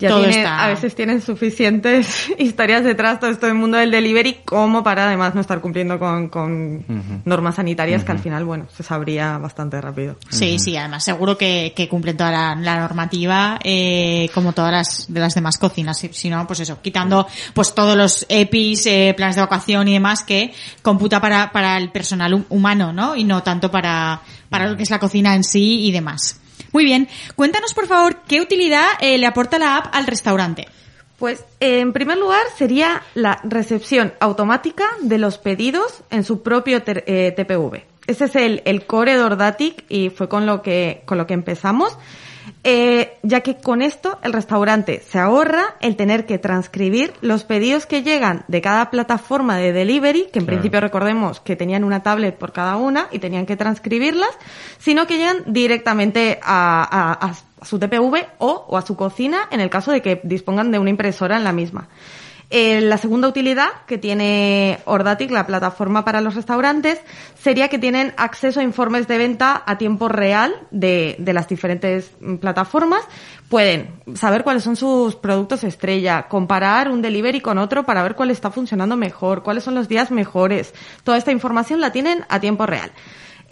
S12: ya
S2: Todo
S12: tiene-
S2: está-
S12: a veces tienen suficientes [LAUGHS] historias detrás todo esto del mundo del delivery como para además no estar cumpliendo con, con normas sanitarias que al final, bueno, se sabría bastante rápido.
S2: Sí, sí, además seguro que, que cumplen toda la, la normativa, eh, como todas las de las demás cocinas. Si, si no, pues eso, quitando pues todos los EPIs, eh, planes de evacuación y demás que computa para, para el personal hu- humano, ¿no? Y no tanto para, para lo que es la cocina en sí y demás. Muy bien, cuéntanos por favor qué utilidad eh, le aporta la app al restaurante.
S12: Pues en primer lugar sería la recepción automática de los pedidos en su propio eh, TPV. Ese es el, el core y fue con lo que, con lo que empezamos. Eh, ya que con esto el restaurante se ahorra el tener que transcribir los pedidos que llegan de cada plataforma de delivery, que en
S13: Claro.
S12: principio recordemos que tenían una tablet por cada una y tenían que transcribirlas, sino que llegan directamente a, a- a- a su TPV o, o a su cocina en el caso de que dispongan de una impresora en la misma. Eh, la segunda utilidad que tiene Ordatic, la plataforma para los restaurantes, sería que tienen acceso a informes de venta a tiempo real de, de las diferentes mm, plataformas. Pueden saber cuáles son sus productos estrella, comparar un delivery con otro para ver cuál está funcionando mejor, cuáles son los días mejores. Toda esta información la tienen a tiempo real.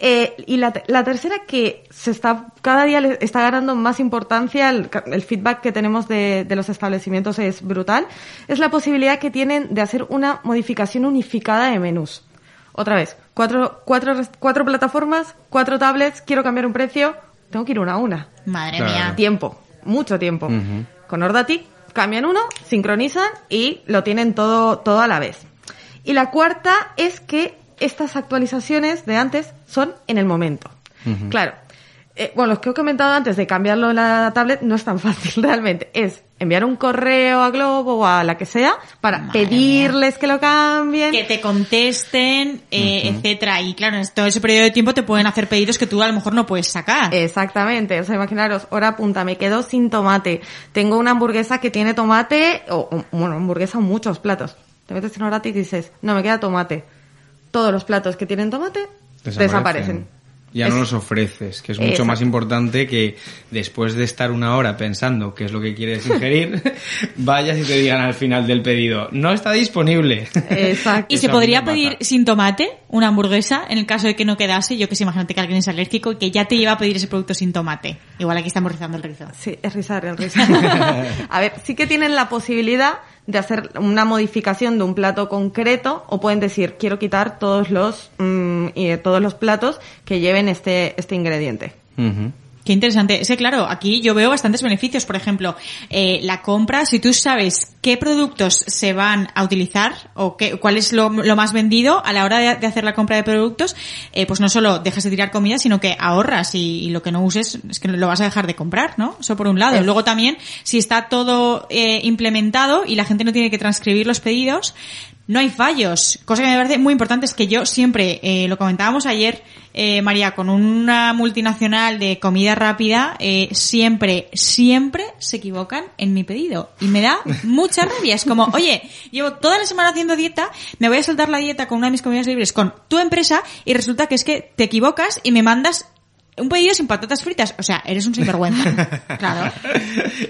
S12: Eh, y la, te- la tercera que se está cada día le está ganando más importancia, el, feedback que tenemos de, de los establecimientos es brutal, es la posibilidad que tienen de hacer una modificación unificada de menús. Otra vez, cuatro, cuatro, cuatro plataformas, cuatro tablets, quiero cambiar un precio, tengo que ir una a una.
S2: Madre
S3: Claro.
S2: mía.
S12: Tiempo, mucho tiempo. Con Ordatic cambian uno, sincronizan y lo tienen todo, todo a la vez. Y la cuarta es que estas actualizaciones de antes son en el momento. Claro. Eh, bueno, los que he comentado antes de cambiarlo en la tablet no es tan [LAUGHS] fácil realmente. Es enviar un correo a Globo o a la que sea para pedirles que lo cambien.
S2: Que te contesten, eh, etcétera. Y claro, en todo ese periodo de tiempo te pueden hacer pedidos que tú a lo mejor no puedes sacar.
S12: Exactamente, o sea, imaginaros, hora punta, me quedo sin tomate, tengo una hamburguesa que tiene tomate, o, o, bueno, hamburguesa o muchos platos. Te metes en Orati y dices, no, me queda tomate. Todos los platos que tienen tomate
S3: Desaparecen.
S12: desaparecen.
S3: Ya
S12: Es-
S3: no los ofreces, que es mucho
S12: Exacto.
S3: más importante que después de estar una hora pensando qué es lo que quieres ingerir, [LAUGHS] vayas y te digan al final del pedido, no está disponible.
S12: Exacto. [LAUGHS]
S2: ¿Y se
S3: Eso
S2: podría pedir sin tomate una hamburguesa en el caso de que no quedase? Yo que sé, imagínate que alguien es alérgico y que ya te lleva a pedir ese producto sin tomate. Igual aquí estamos rizando el rizo.
S12: Sí, es rizar, es rizar. [LAUGHS] a ver, sí que tienen la posibilidad de hacer una modificación de un plato concreto o pueden decir, quiero quitar todos los, mm, eh, todos los platos que lleven este, este ingrediente.
S2: Qué interesante. Es que claro, aquí yo veo bastantes beneficios. Por ejemplo, eh, la compra, si tú sabes qué productos se van a utilizar o qué, cuál es lo, lo más vendido a la hora de, de hacer la compra de productos, eh, pues no solo dejas de tirar comida, sino que ahorras y, y lo que no uses es que lo vas a dejar de comprar, ¿no? Eso por un lado.
S12: Eh.
S2: Luego también, si está todo eh, implementado y la gente no tiene que transcribir los pedidos, no hay fallos. Cosa que me parece muy importante es que yo siempre, eh, lo comentábamos ayer, eh, María, con una multinacional de comida rápida, eh, siempre, siempre se equivocan en mi pedido. Y me da mucha rabia. Es como, oye, llevo toda la semana haciendo dieta, me voy a soltar la dieta con una de mis comidas libres con tu empresa y resulta que es que te equivocas y me mandas un pedido sin patatas fritas. O sea, eres un sinvergüenza. [LAUGHS] Claro.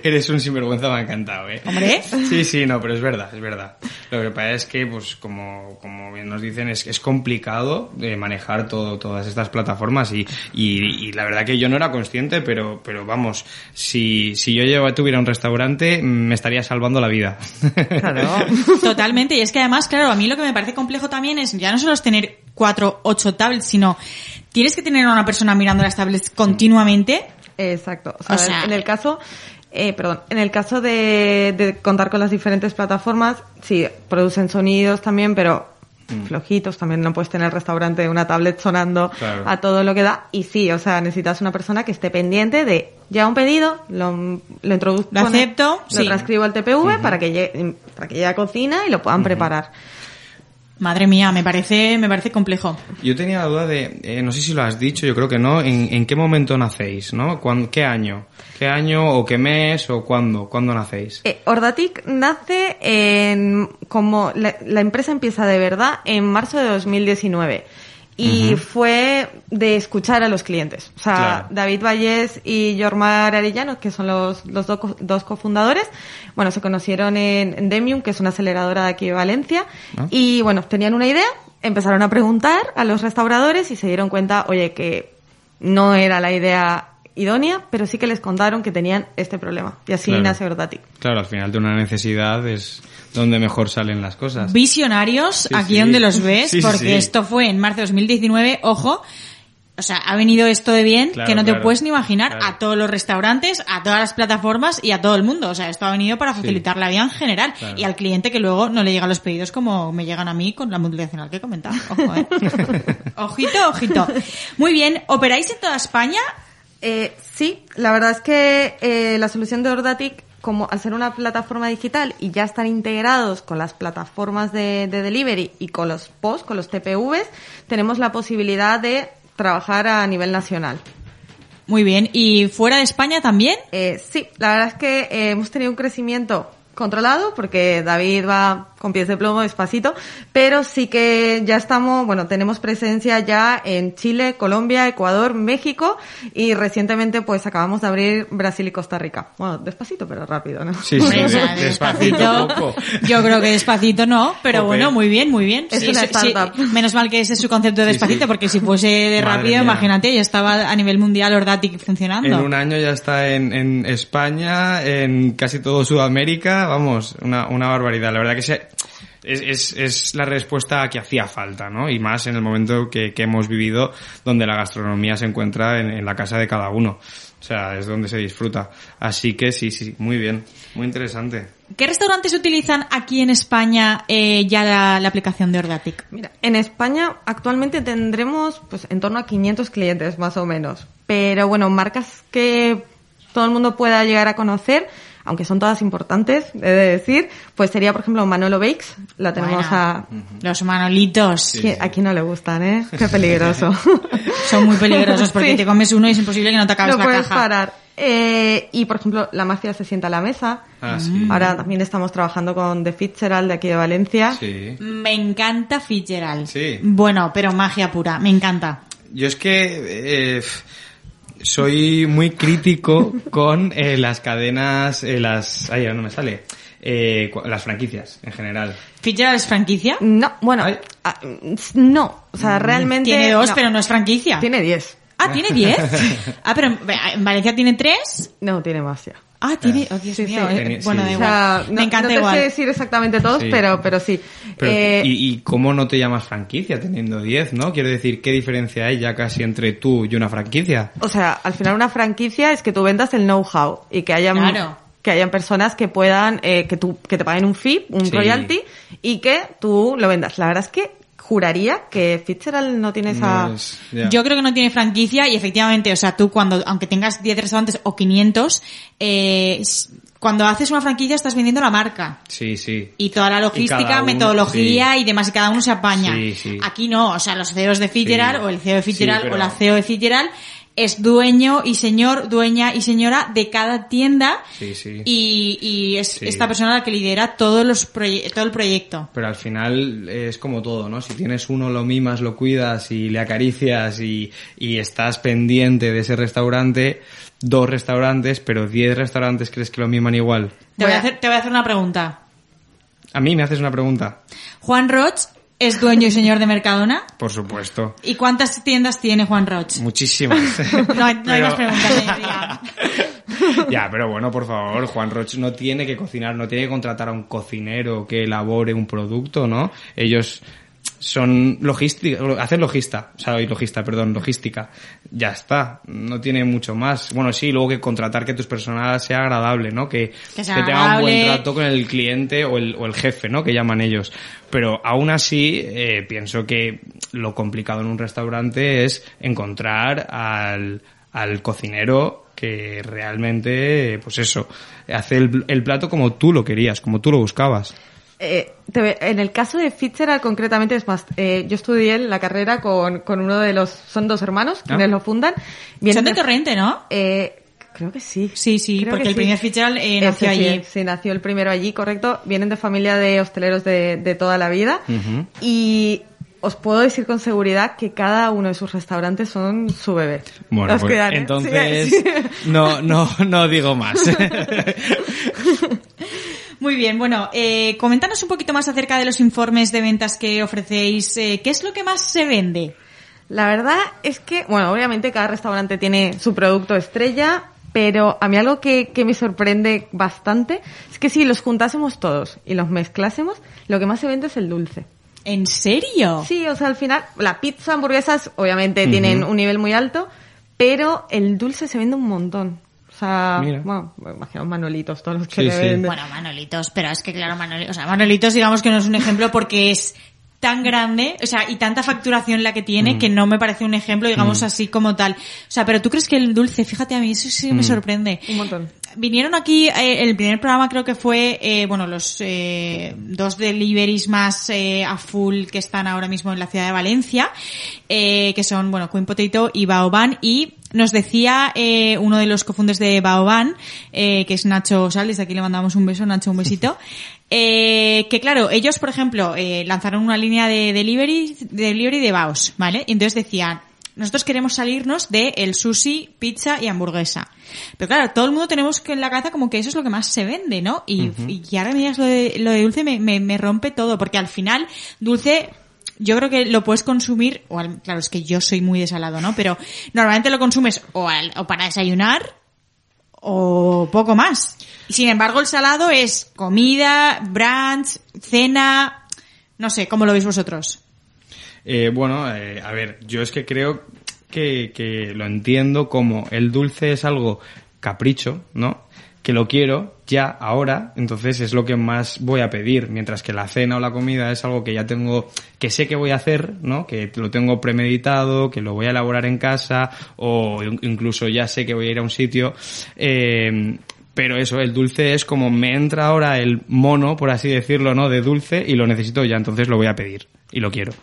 S3: Eres un sinvergüenza, me ha encantado, ¿eh?
S2: Hombre.
S3: Sí, sí, no, pero es verdad, es verdad. Lo que pasa es que, pues, como, como bien nos dicen, es, es complicado de manejar todo, todas estas plataformas y, y, y la verdad que yo no era consciente, pero, pero vamos, si, si yo tuviera un restaurante, me estaría salvando la vida. [LAUGHS]
S2: Totalmente. Y es que además, claro, a mí lo que me parece complejo también es ya no solo es tener cuatro, ocho tablets, sino tienes que tener a una persona mirando las tablets continuamente.
S12: Exacto. O sea,
S2: O sea,
S12: en el caso, eh, perdón, en el caso de, de contar con las diferentes plataformas, sí, producen sonidos también, pero
S3: Mm.
S12: flojitos, también no puedes tener el restaurante una tablet sonando
S3: Claro.
S12: a todo lo que da. Y sí, o sea, necesitas una persona que esté pendiente de, ya un pedido, lo, lo introduzco,
S2: Lo
S12: el-
S2: acepto,
S12: lo transcribo al TPV para que llegue, para que llegue a cocina y lo puedan preparar.
S2: Madre mía, me parece, me parece complejo.
S3: Yo tenía la duda de, eh, no sé si lo has dicho, yo creo que no, en, en qué momento nacéis, ¿no? ¿Cuán- ¿Qué año? ¿Qué año o qué mes o cuándo? ¿Cuándo nacéis?
S12: Eh, Ordatic nace en, como, la, la empresa empieza de verdad en marzo de 2019. Y fue de escuchar a los clientes. O sea,
S3: Claro.
S12: David Vallés y Jormar Arellano, que son los, los do- dos cofundadores, bueno, se conocieron en, en Demium, que es una aceleradora de aquí de Valencia.
S3: Ah.
S12: Y bueno, tenían una idea, empezaron a preguntar a los restauradores y se dieron cuenta, oye, que no era la idea idónea, pero sí que les contaron que tenían este problema. Y así
S3: Claro.
S12: nace Ordatic.
S3: Claro, al final de una necesidad es donde mejor salen las cosas.
S2: Visionarios,
S3: Sí,
S2: aquí
S3: sí.
S2: donde los ves,
S3: Sí,
S2: porque
S3: sí.
S2: esto fue en marzo de 2019, ojo. O sea, ha venido esto de bien
S3: Claro,
S2: que no te
S3: claro,
S2: puedes ni imaginar
S3: claro.
S2: a todos los restaurantes, a todas las plataformas y a todo el mundo. O sea, esto ha venido para facilitar la vida en general
S3: Claro.
S2: y al cliente que luego no le llegan los pedidos como me llegan a mí con la multinacional que comentaba. Ojo, ¿eh? [LAUGHS] ojito, ojito. Muy bien, ¿operáis en toda España?
S12: Eh, sí, la verdad es que eh, la solución de Ordatic, como al ser una plataforma digital y ya están integrados con las plataformas de, de delivery y con los POS, con los TPVs, tenemos la posibilidad de trabajar a nivel nacional.
S2: Muy bien, ¿y fuera de España también?
S12: Eh, sí, la verdad es que eh, hemos tenido un crecimiento controlado porque David va con pies de plomo despacito, pero sí que ya estamos, bueno, tenemos presencia ya en Chile, Colombia, Ecuador, México y recientemente pues acabamos de abrir Brasil y Costa Rica. Bueno, despacito pero rápido, ¿no?
S3: Sí, sí, despacito poco.
S2: Yo creo que despacito no, pero bueno, muy bien, muy bien.
S12: Es una
S2: sí,
S12: startup.
S2: menos mal que ese es su concepto de
S3: Sí,
S2: despacito,
S3: sí.
S2: porque si fuese de
S3: Madre
S2: rápido,
S3: mía.
S2: imagínate, ya estaba a nivel mundial Ordatic funcionando.
S3: En un año ya está en, en España, en casi todo Sudamérica, vamos, una, una barbaridad. La verdad que se- es, es, es la respuesta que hacía falta, ¿no? Y más en el momento que, que hemos vivido, donde la gastronomía se encuentra en, en la casa de cada uno. O sea, es donde se disfruta. Así que sí, sí, muy bien, muy interesante.
S2: ¿Qué restaurantes utilizan aquí en España eh, ya la, la aplicación de Ordatic?
S12: Mira, en España actualmente tendremos pues en torno a 500 clientes más o menos, pero bueno, marcas que todo el mundo pueda llegar a conocer, aunque son todas importantes, he de decir, pues sería por ejemplo Manolo Bakes, la tenemos
S2: Bueno,
S12: a...
S2: Los manolitos.
S12: ¿Qui- A quién no le gustan, ¿eh? Qué peligroso. [LAUGHS]
S2: Son muy peligrosos porque
S12: Sí.
S2: te comes uno y es imposible que no te acabes
S12: no
S2: la
S12: puedes
S2: caja.
S12: parar. Eh, y por ejemplo, la mafia se sienta a la mesa.
S3: Ah, sí.
S12: Ahora también estamos trabajando con The Fitzgerald de aquí de Valencia.
S3: Sí.
S2: Me encanta Fitzgerald.
S3: Sí.
S2: Bueno, pero magia pura, me encanta.
S3: Yo es que eh, soy muy crítico con eh, las cadenas, eh, las... Ay, ahora no me sale. Eh, las franquicias, en general.
S2: ¿Fitzgerald es franquicia?
S12: No, bueno, ah, no, o sea, realmente...
S2: Tiene dos,
S12: no.
S2: pero no es franquicia.
S12: Tiene diez.
S2: Ah, ¿tiene 10? [LAUGHS] Ah, pero en- en Valencia tiene 3.
S12: No, tiene más ya.
S2: Ah, tiene... Oh, Dios
S12: Sí,
S2: mío.
S12: sí.
S2: eh, Bueno,
S3: sí.
S2: da
S12: O sea,
S2: igual.
S12: no,
S2: Me encanta
S12: no te
S2: igual.
S12: sé decir exactamente todos,
S3: Sí.
S12: pero, pero sí.
S3: Pero,
S12: Eh,
S3: ¿y, y cómo no te llamas franquicia teniendo 10, no? Quiero decir, ¿qué diferencia hay ya casi entre tú y una franquicia?
S12: O sea, al final una franquicia es que tú vendas el know-how y que hayan
S2: Claro.
S12: que hayan personas que puedan eh, que tú que te paguen un fee, un
S3: Sí.
S12: royalty y que tú lo vendas. La verdad es que juraría que Fitzgerald no tiene esa
S3: No es- ya.
S2: Yo creo que no tiene franquicia y efectivamente, o sea, tú cuando, aunque tengas 10 restaurantes o 500, eh, cuando haces una franquicia estás vendiendo la marca.
S3: Sí, sí.
S2: Y toda la logística,
S3: uno,
S2: metodología y demás, y cada uno se apaña.
S3: Sí, sí.
S2: Aquí no, o sea, los CEOs de Fitzgerald
S3: Sí.
S2: o el CEO de Fitzgerald
S3: Sí, pero-
S2: o la CEO de Fitzgerald es dueño y señor, dueña y señora de cada tienda
S3: Sí, sí.
S2: y, y es
S3: Sí.
S2: esta persona la que lidera todos los todo el proyecto.
S3: Pero al final es como todo, ¿no? Si tienes uno, lo mimas, lo cuidas y le acaricias y, y estás pendiente de ese restaurante, dos restaurantes, pero diez restaurantes crees que lo miman igual.
S2: Te voy, a hacer, te voy a hacer una pregunta.
S3: A mí me haces una pregunta.
S2: Juan Roch es dueño y señor de Mercadona.
S3: Por supuesto.
S2: ¿Y cuántas tiendas tiene Juan Roch?
S3: Muchísimas. [LAUGHS]
S2: No hay, no hay
S3: Pero-
S2: más preguntas, [LAUGHS]
S3: ya, pero bueno, por favor, Juan Roch no tiene que cocinar, no tiene que contratar a un cocinero que elabore un producto, ¿no? Ellos son logística, hacen logista, o sea, logista, perdón, logística. Ya está, no tiene mucho más. Bueno, sí, luego que contratar que tu personal sea agradable, ¿no? Que,
S2: Que
S3: tenga un buen trato con el cliente o el, o el jefe, ¿no? Que llaman ellos. Pero aún así, eh, pienso que lo complicado en un restaurante es encontrar al, al cocinero que realmente, pues eso, hace el, el plato como tú lo querías, como tú lo buscabas.
S12: Eh, te ve- en el caso de Fitzgerald concretamente es más, eh, yo estudié la carrera con, con uno de los, son dos hermanos, quienes
S2: Ah.
S12: lo fundan.
S2: Son de Torrente, ¿no?
S12: Eh, creo que sí.
S2: Sí, sí,
S12: Creo
S2: porque
S12: que
S2: el
S12: sí.
S2: primer Fitzgerald eh, nació
S12: sí,
S2: allí.
S12: Sí, nació el primero allí, correcto. Vienen de familia de hosteleros de, de toda la vida. Y os puedo decir con seguridad que cada uno de sus restaurantes son su bebé.
S3: Bueno, pues,
S12: cuidan, ¿eh?
S3: entonces
S12: Sí, sí.
S3: no, no, no digo más. [LAUGHS]
S2: Muy bien, bueno, eh, coméntanos un poquito más acerca de los informes de ventas que ofrecéis. Eh, ¿Qué es lo que más se vende?
S12: La verdad es que, bueno, obviamente cada restaurante tiene su producto estrella, pero a mí algo que, que me sorprende bastante es que si los juntásemos todos y los mezclásemos, lo que más se vende es el dulce.
S2: ¿En serio?
S12: Sí, o sea, al final, la pizza, hamburguesas, obviamente tienen un nivel muy alto, pero el dulce se vende un montón. O sea,
S2: Mira.
S12: bueno, imaginaos Manolitos, todos los que le venden.
S2: Bueno, Manolitos, pero es que claro, Manolitos, o sea, Manolitos digamos que no es un ejemplo porque es tan grande, o sea, y tanta facturación la que tiene
S3: Mm.
S2: que no me parece un ejemplo, digamos
S3: Mm.
S2: así como tal. O sea, pero tú crees que el dulce, fíjate a mí, eso sí me
S3: Mm.
S2: sorprende.
S12: Un montón.
S2: Vinieron aquí, eh, el primer programa creo que fue, eh, bueno, los eh, dos deliveries más eh, a full que están ahora mismo en la ciudad de Valencia, eh, que son, bueno, Queen Potato y Baoban, y nos decía eh, uno de los cofundes de Baoban, eh, que es Nacho Sal, desde aquí le mandamos un beso, Nacho, un besito, [LAUGHS] eh, que claro, ellos, por ejemplo, eh, lanzaron una línea de delivery, de delivery de Baos, ¿vale? Y entonces decían, nosotros queremos salirnos de el sushi, pizza y hamburguesa. Pero claro, todo el mundo tenemos que en la cabeza como que eso es lo que más se vende, ¿no? Y, y ahora me digas lo de, lo de dulce me, me, me rompe todo, porque al final, dulce, yo creo que lo puedes consumir, o al- claro, es que yo soy muy desalado, ¿no? Pero normalmente lo consumes o, al- o para desayunar o poco más. Y sin embargo, el salado es comida, brunch, cena, no sé, ¿cómo lo veis vosotros?
S3: Eh, bueno, eh, a ver, yo es que creo que, que lo entiendo como el dulce es algo capricho, ¿no? Que lo quiero ya, ahora, entonces es lo que más voy a pedir, mientras que la cena o la comida es algo que ya tengo, que sé que voy a hacer, ¿no? Que lo tengo premeditado, que lo voy a elaborar en casa, o in- incluso ya sé que voy a ir a un sitio, eh, pero eso, el dulce es como me entra ahora el mono, por así decirlo, ¿no? De dulce y lo necesito ya, entonces lo voy a pedir y lo quiero.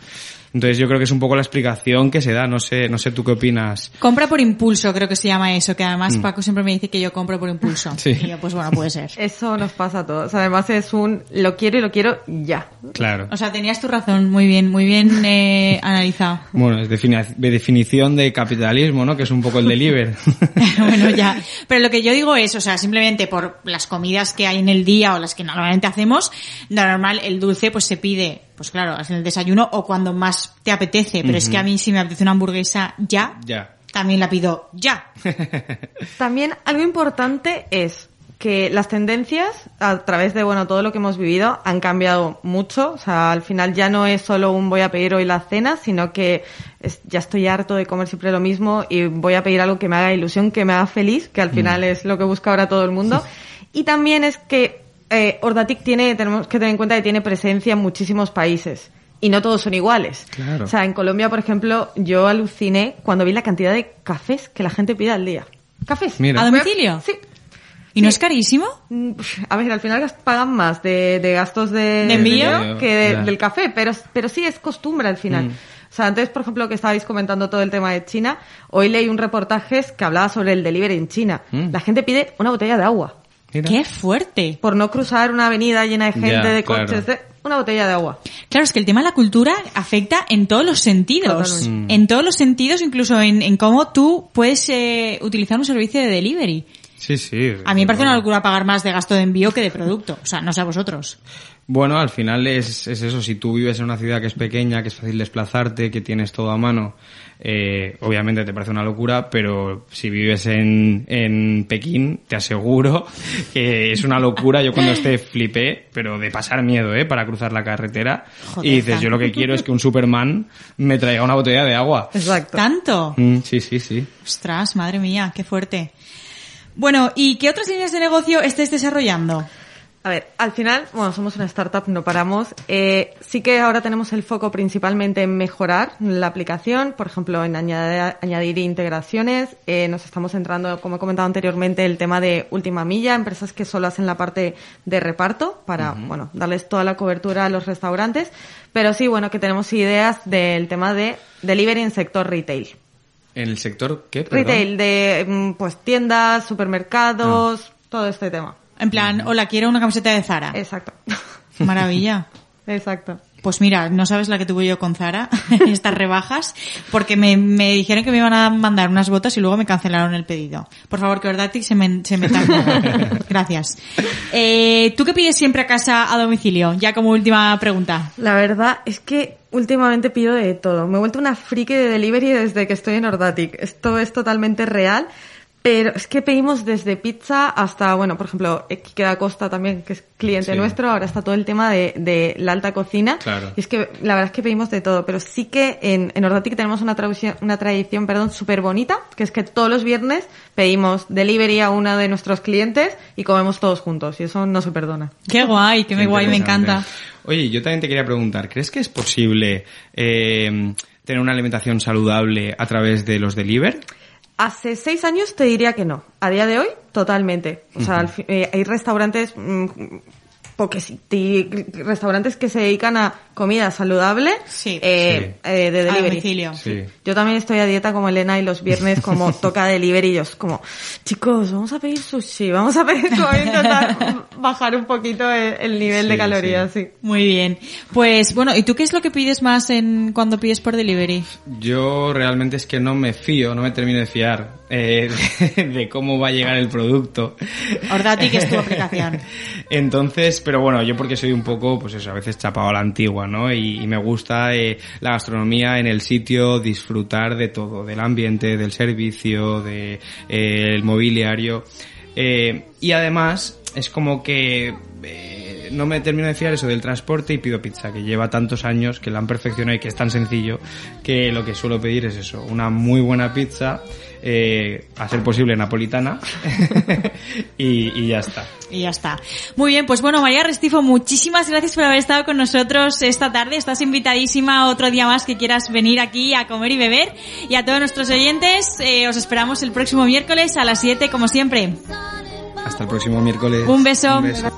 S3: Entonces yo creo que es un poco la explicación que se da, no sé, no sé tú qué opinas.
S2: Compra por impulso, creo que se llama eso, que además
S3: Mm.
S2: Paco siempre me dice que yo compro por impulso.
S3: Sí.
S2: Y yo, pues bueno, puede ser. [LAUGHS]
S12: Eso nos pasa a todos. Además es un lo quiero y lo quiero ya.
S3: Claro.
S2: O sea, tenías tu razón, muy bien, muy bien eh, analizado. [LAUGHS]
S3: Bueno, es defini- de definición de capitalismo, ¿no? Que es un poco el deliver. [LAUGHS]
S2: bueno, ya. Pero lo que yo digo es, o sea, simplemente por las comidas que hay en el día o las que normalmente hacemos, normal el dulce pues se pide, pues claro, en el desayuno o cuando más te apetece. Pero es que a mí si me apetece una hamburguesa ya,
S3: ya.
S2: también la pido ya. [LAUGHS]
S12: También algo importante es que las tendencias a través de bueno todo lo que hemos vivido han cambiado mucho o sea al final ya no es solo un voy a pedir hoy la cena sino que es- ya estoy harto de comer siempre lo mismo y voy a pedir algo que me haga ilusión que me haga feliz que al final es lo que busca ahora todo el mundo y también es que eh, Ordatic tiene tenemos que tener en cuenta que tiene presencia en muchísimos países y no todos son iguales
S3: Claro.
S12: o sea en Colombia por ejemplo yo aluciné cuando vi la cantidad de cafés que la gente pide al día cafés
S2: Mira. ¿A domicilio?
S12: sí
S2: ¿Y no es carísimo?
S12: Mm, A ver, al final pagan más de, de gastos de,
S2: ¿De envío?
S12: que de- del café, pero, pero sí es costumbre al final.
S2: Mm.
S12: O sea, antes, por ejemplo, que estabais comentando todo el tema de China, hoy leí un reportaje que hablaba sobre el delivery en China.
S2: Mm.
S12: La gente pide una botella de agua.
S2: ¡Qué fuerte!
S12: Por no cruzar una avenida llena de gente,
S2: Ya,
S12: de
S2: claro.
S12: coches, de una botella de agua.
S2: Claro, es que el tema de la cultura afecta en todos los sentidos.
S12: Totalmente.
S2: En todos los sentidos, incluso en, en cómo tú puedes eh, utilizar un servicio de delivery.
S3: Sí, sí.
S2: A mí me parece una locura pagar más de gasto de envío que de producto. O sea, no sé a vosotros.
S3: Bueno, al final es, es eso, si tú vives en una ciudad que es pequeña, que es fácil desplazarte, que tienes todo a mano, eh, obviamente te parece una locura, pero si vives en, en Pekín, te aseguro [LAUGHS] que es una locura. Yo cuando esté flipé, pero de pasar miedo, ¿eh? Para cruzar la carretera.
S2: Joder,
S3: y dices, yo lo que quiero es que un Superman me traiga una botella de agua.
S12: Exacto.
S2: ¿Tanto?
S3: Mm, sí, sí, sí.
S2: Ostras, madre mía, qué fuerte. Bueno, ¿y qué otras líneas de negocio estés desarrollando?
S12: A ver, al final, bueno, somos una startup, no paramos. Eh, sí que ahora tenemos el foco principalmente en mejorar la aplicación, por ejemplo, en añadir, añadir integraciones. Eh, nos estamos centrando, como he comentado anteriormente, el tema de última milla, empresas que solo hacen la parte de reparto para, bueno, darles toda la cobertura a los restaurantes. Pero sí, bueno, que tenemos ideas del tema de delivery en sector retail.
S3: ¿En el sector qué? Perdón.
S12: Retail de, mm, pues, tiendas, supermercados, todo este tema.
S2: En plan, hola, quiero una camiseta de Zara.
S12: Exacto.
S2: Maravilla. [LAUGHS]
S12: Exacto.
S2: Pues mira, no sabes la que tuve yo con Zara, [LAUGHS] estas rebajas, porque me, me dijeron que me iban a mandar unas botas y luego me cancelaron el pedido. Por favor, que Ordatic se me, se me. [LAUGHS] Gracias. Eh, ¿Tú qué pides siempre a casa a domicilio? Ya como última pregunta.
S12: La verdad es que últimamente pido de todo. Me he vuelto una friki de delivery desde que estoy en Ordatic. Esto es totalmente real. Pero es que pedimos desde pizza hasta, bueno, por ejemplo, Quique da Costa también, que es cliente
S3: Sí.
S12: nuestro, ahora está todo el tema de, de la alta cocina.
S3: Claro.
S12: Y es que la verdad es que pedimos de todo, pero sí que en, en Ordatic tenemos una tradición, una tradición, perdón, súper bonita, que es que todos los viernes pedimos delivery a uno de nuestros clientes y comemos todos juntos, y eso no se perdona.
S2: Qué guay, qué,
S3: Qué
S2: guay, me encanta.
S3: Oye, yo también te quería preguntar, ¿crees que es posible eh, tener una alimentación saludable a través de los deliver?
S12: Hace seis años te diría que no. A día de hoy, totalmente. O sea, eh, hay restaurantes, mm, porque sí, ti- restaurantes que se dedican a comida saludable eh,
S3: Sí.
S12: eh, de
S2: A
S12: delivery.
S2: domicilio.
S3: Sí.
S12: Yo también estoy a dieta como Elena y los viernes como [LAUGHS] toca delivery y yo es como, chicos, vamos a pedir sushi, vamos a pedir, como [LAUGHS] intentar bajar un poquito el, el nivel de calorías, sí.
S2: Muy bien. Pues bueno, ¿y tú qué es lo que pides más en cuando pides por delivery?
S3: Yo realmente es que no me fío, no me termino de fiar eh, de, [LAUGHS] de cómo va a llegar el producto.
S2: Ordatic es tu aplicación.
S3: Entonces, pero bueno, yo porque soy un poco, pues eso, a veces chapado a la antigua, ¿no? Y, me gusta eh, la gastronomía en el sitio, disfrutar de todo, del ambiente, del servicio, de eh, mobiliario. Eh, y además, es como que eh, no me termino de fiar eso del transporte y pido pizza, que lleva tantos años, que la han perfeccionado y que es tan sencillo, que lo que suelo pedir es eso, una muy buena pizza, eh, a ser posible napolitana, [LAUGHS] y, y ya está.
S2: Y ya está. Muy bien, pues bueno, María Restifo, muchísimas gracias por haber estado con nosotros esta tarde. Estás invitadísima otro día más que quieras venir aquí a comer y beber. Y a todos nuestros oyentes, eh, os esperamos el próximo miércoles a las 7, como siempre.
S3: Hasta el próximo miércoles.
S2: Un beso.
S3: Un beso.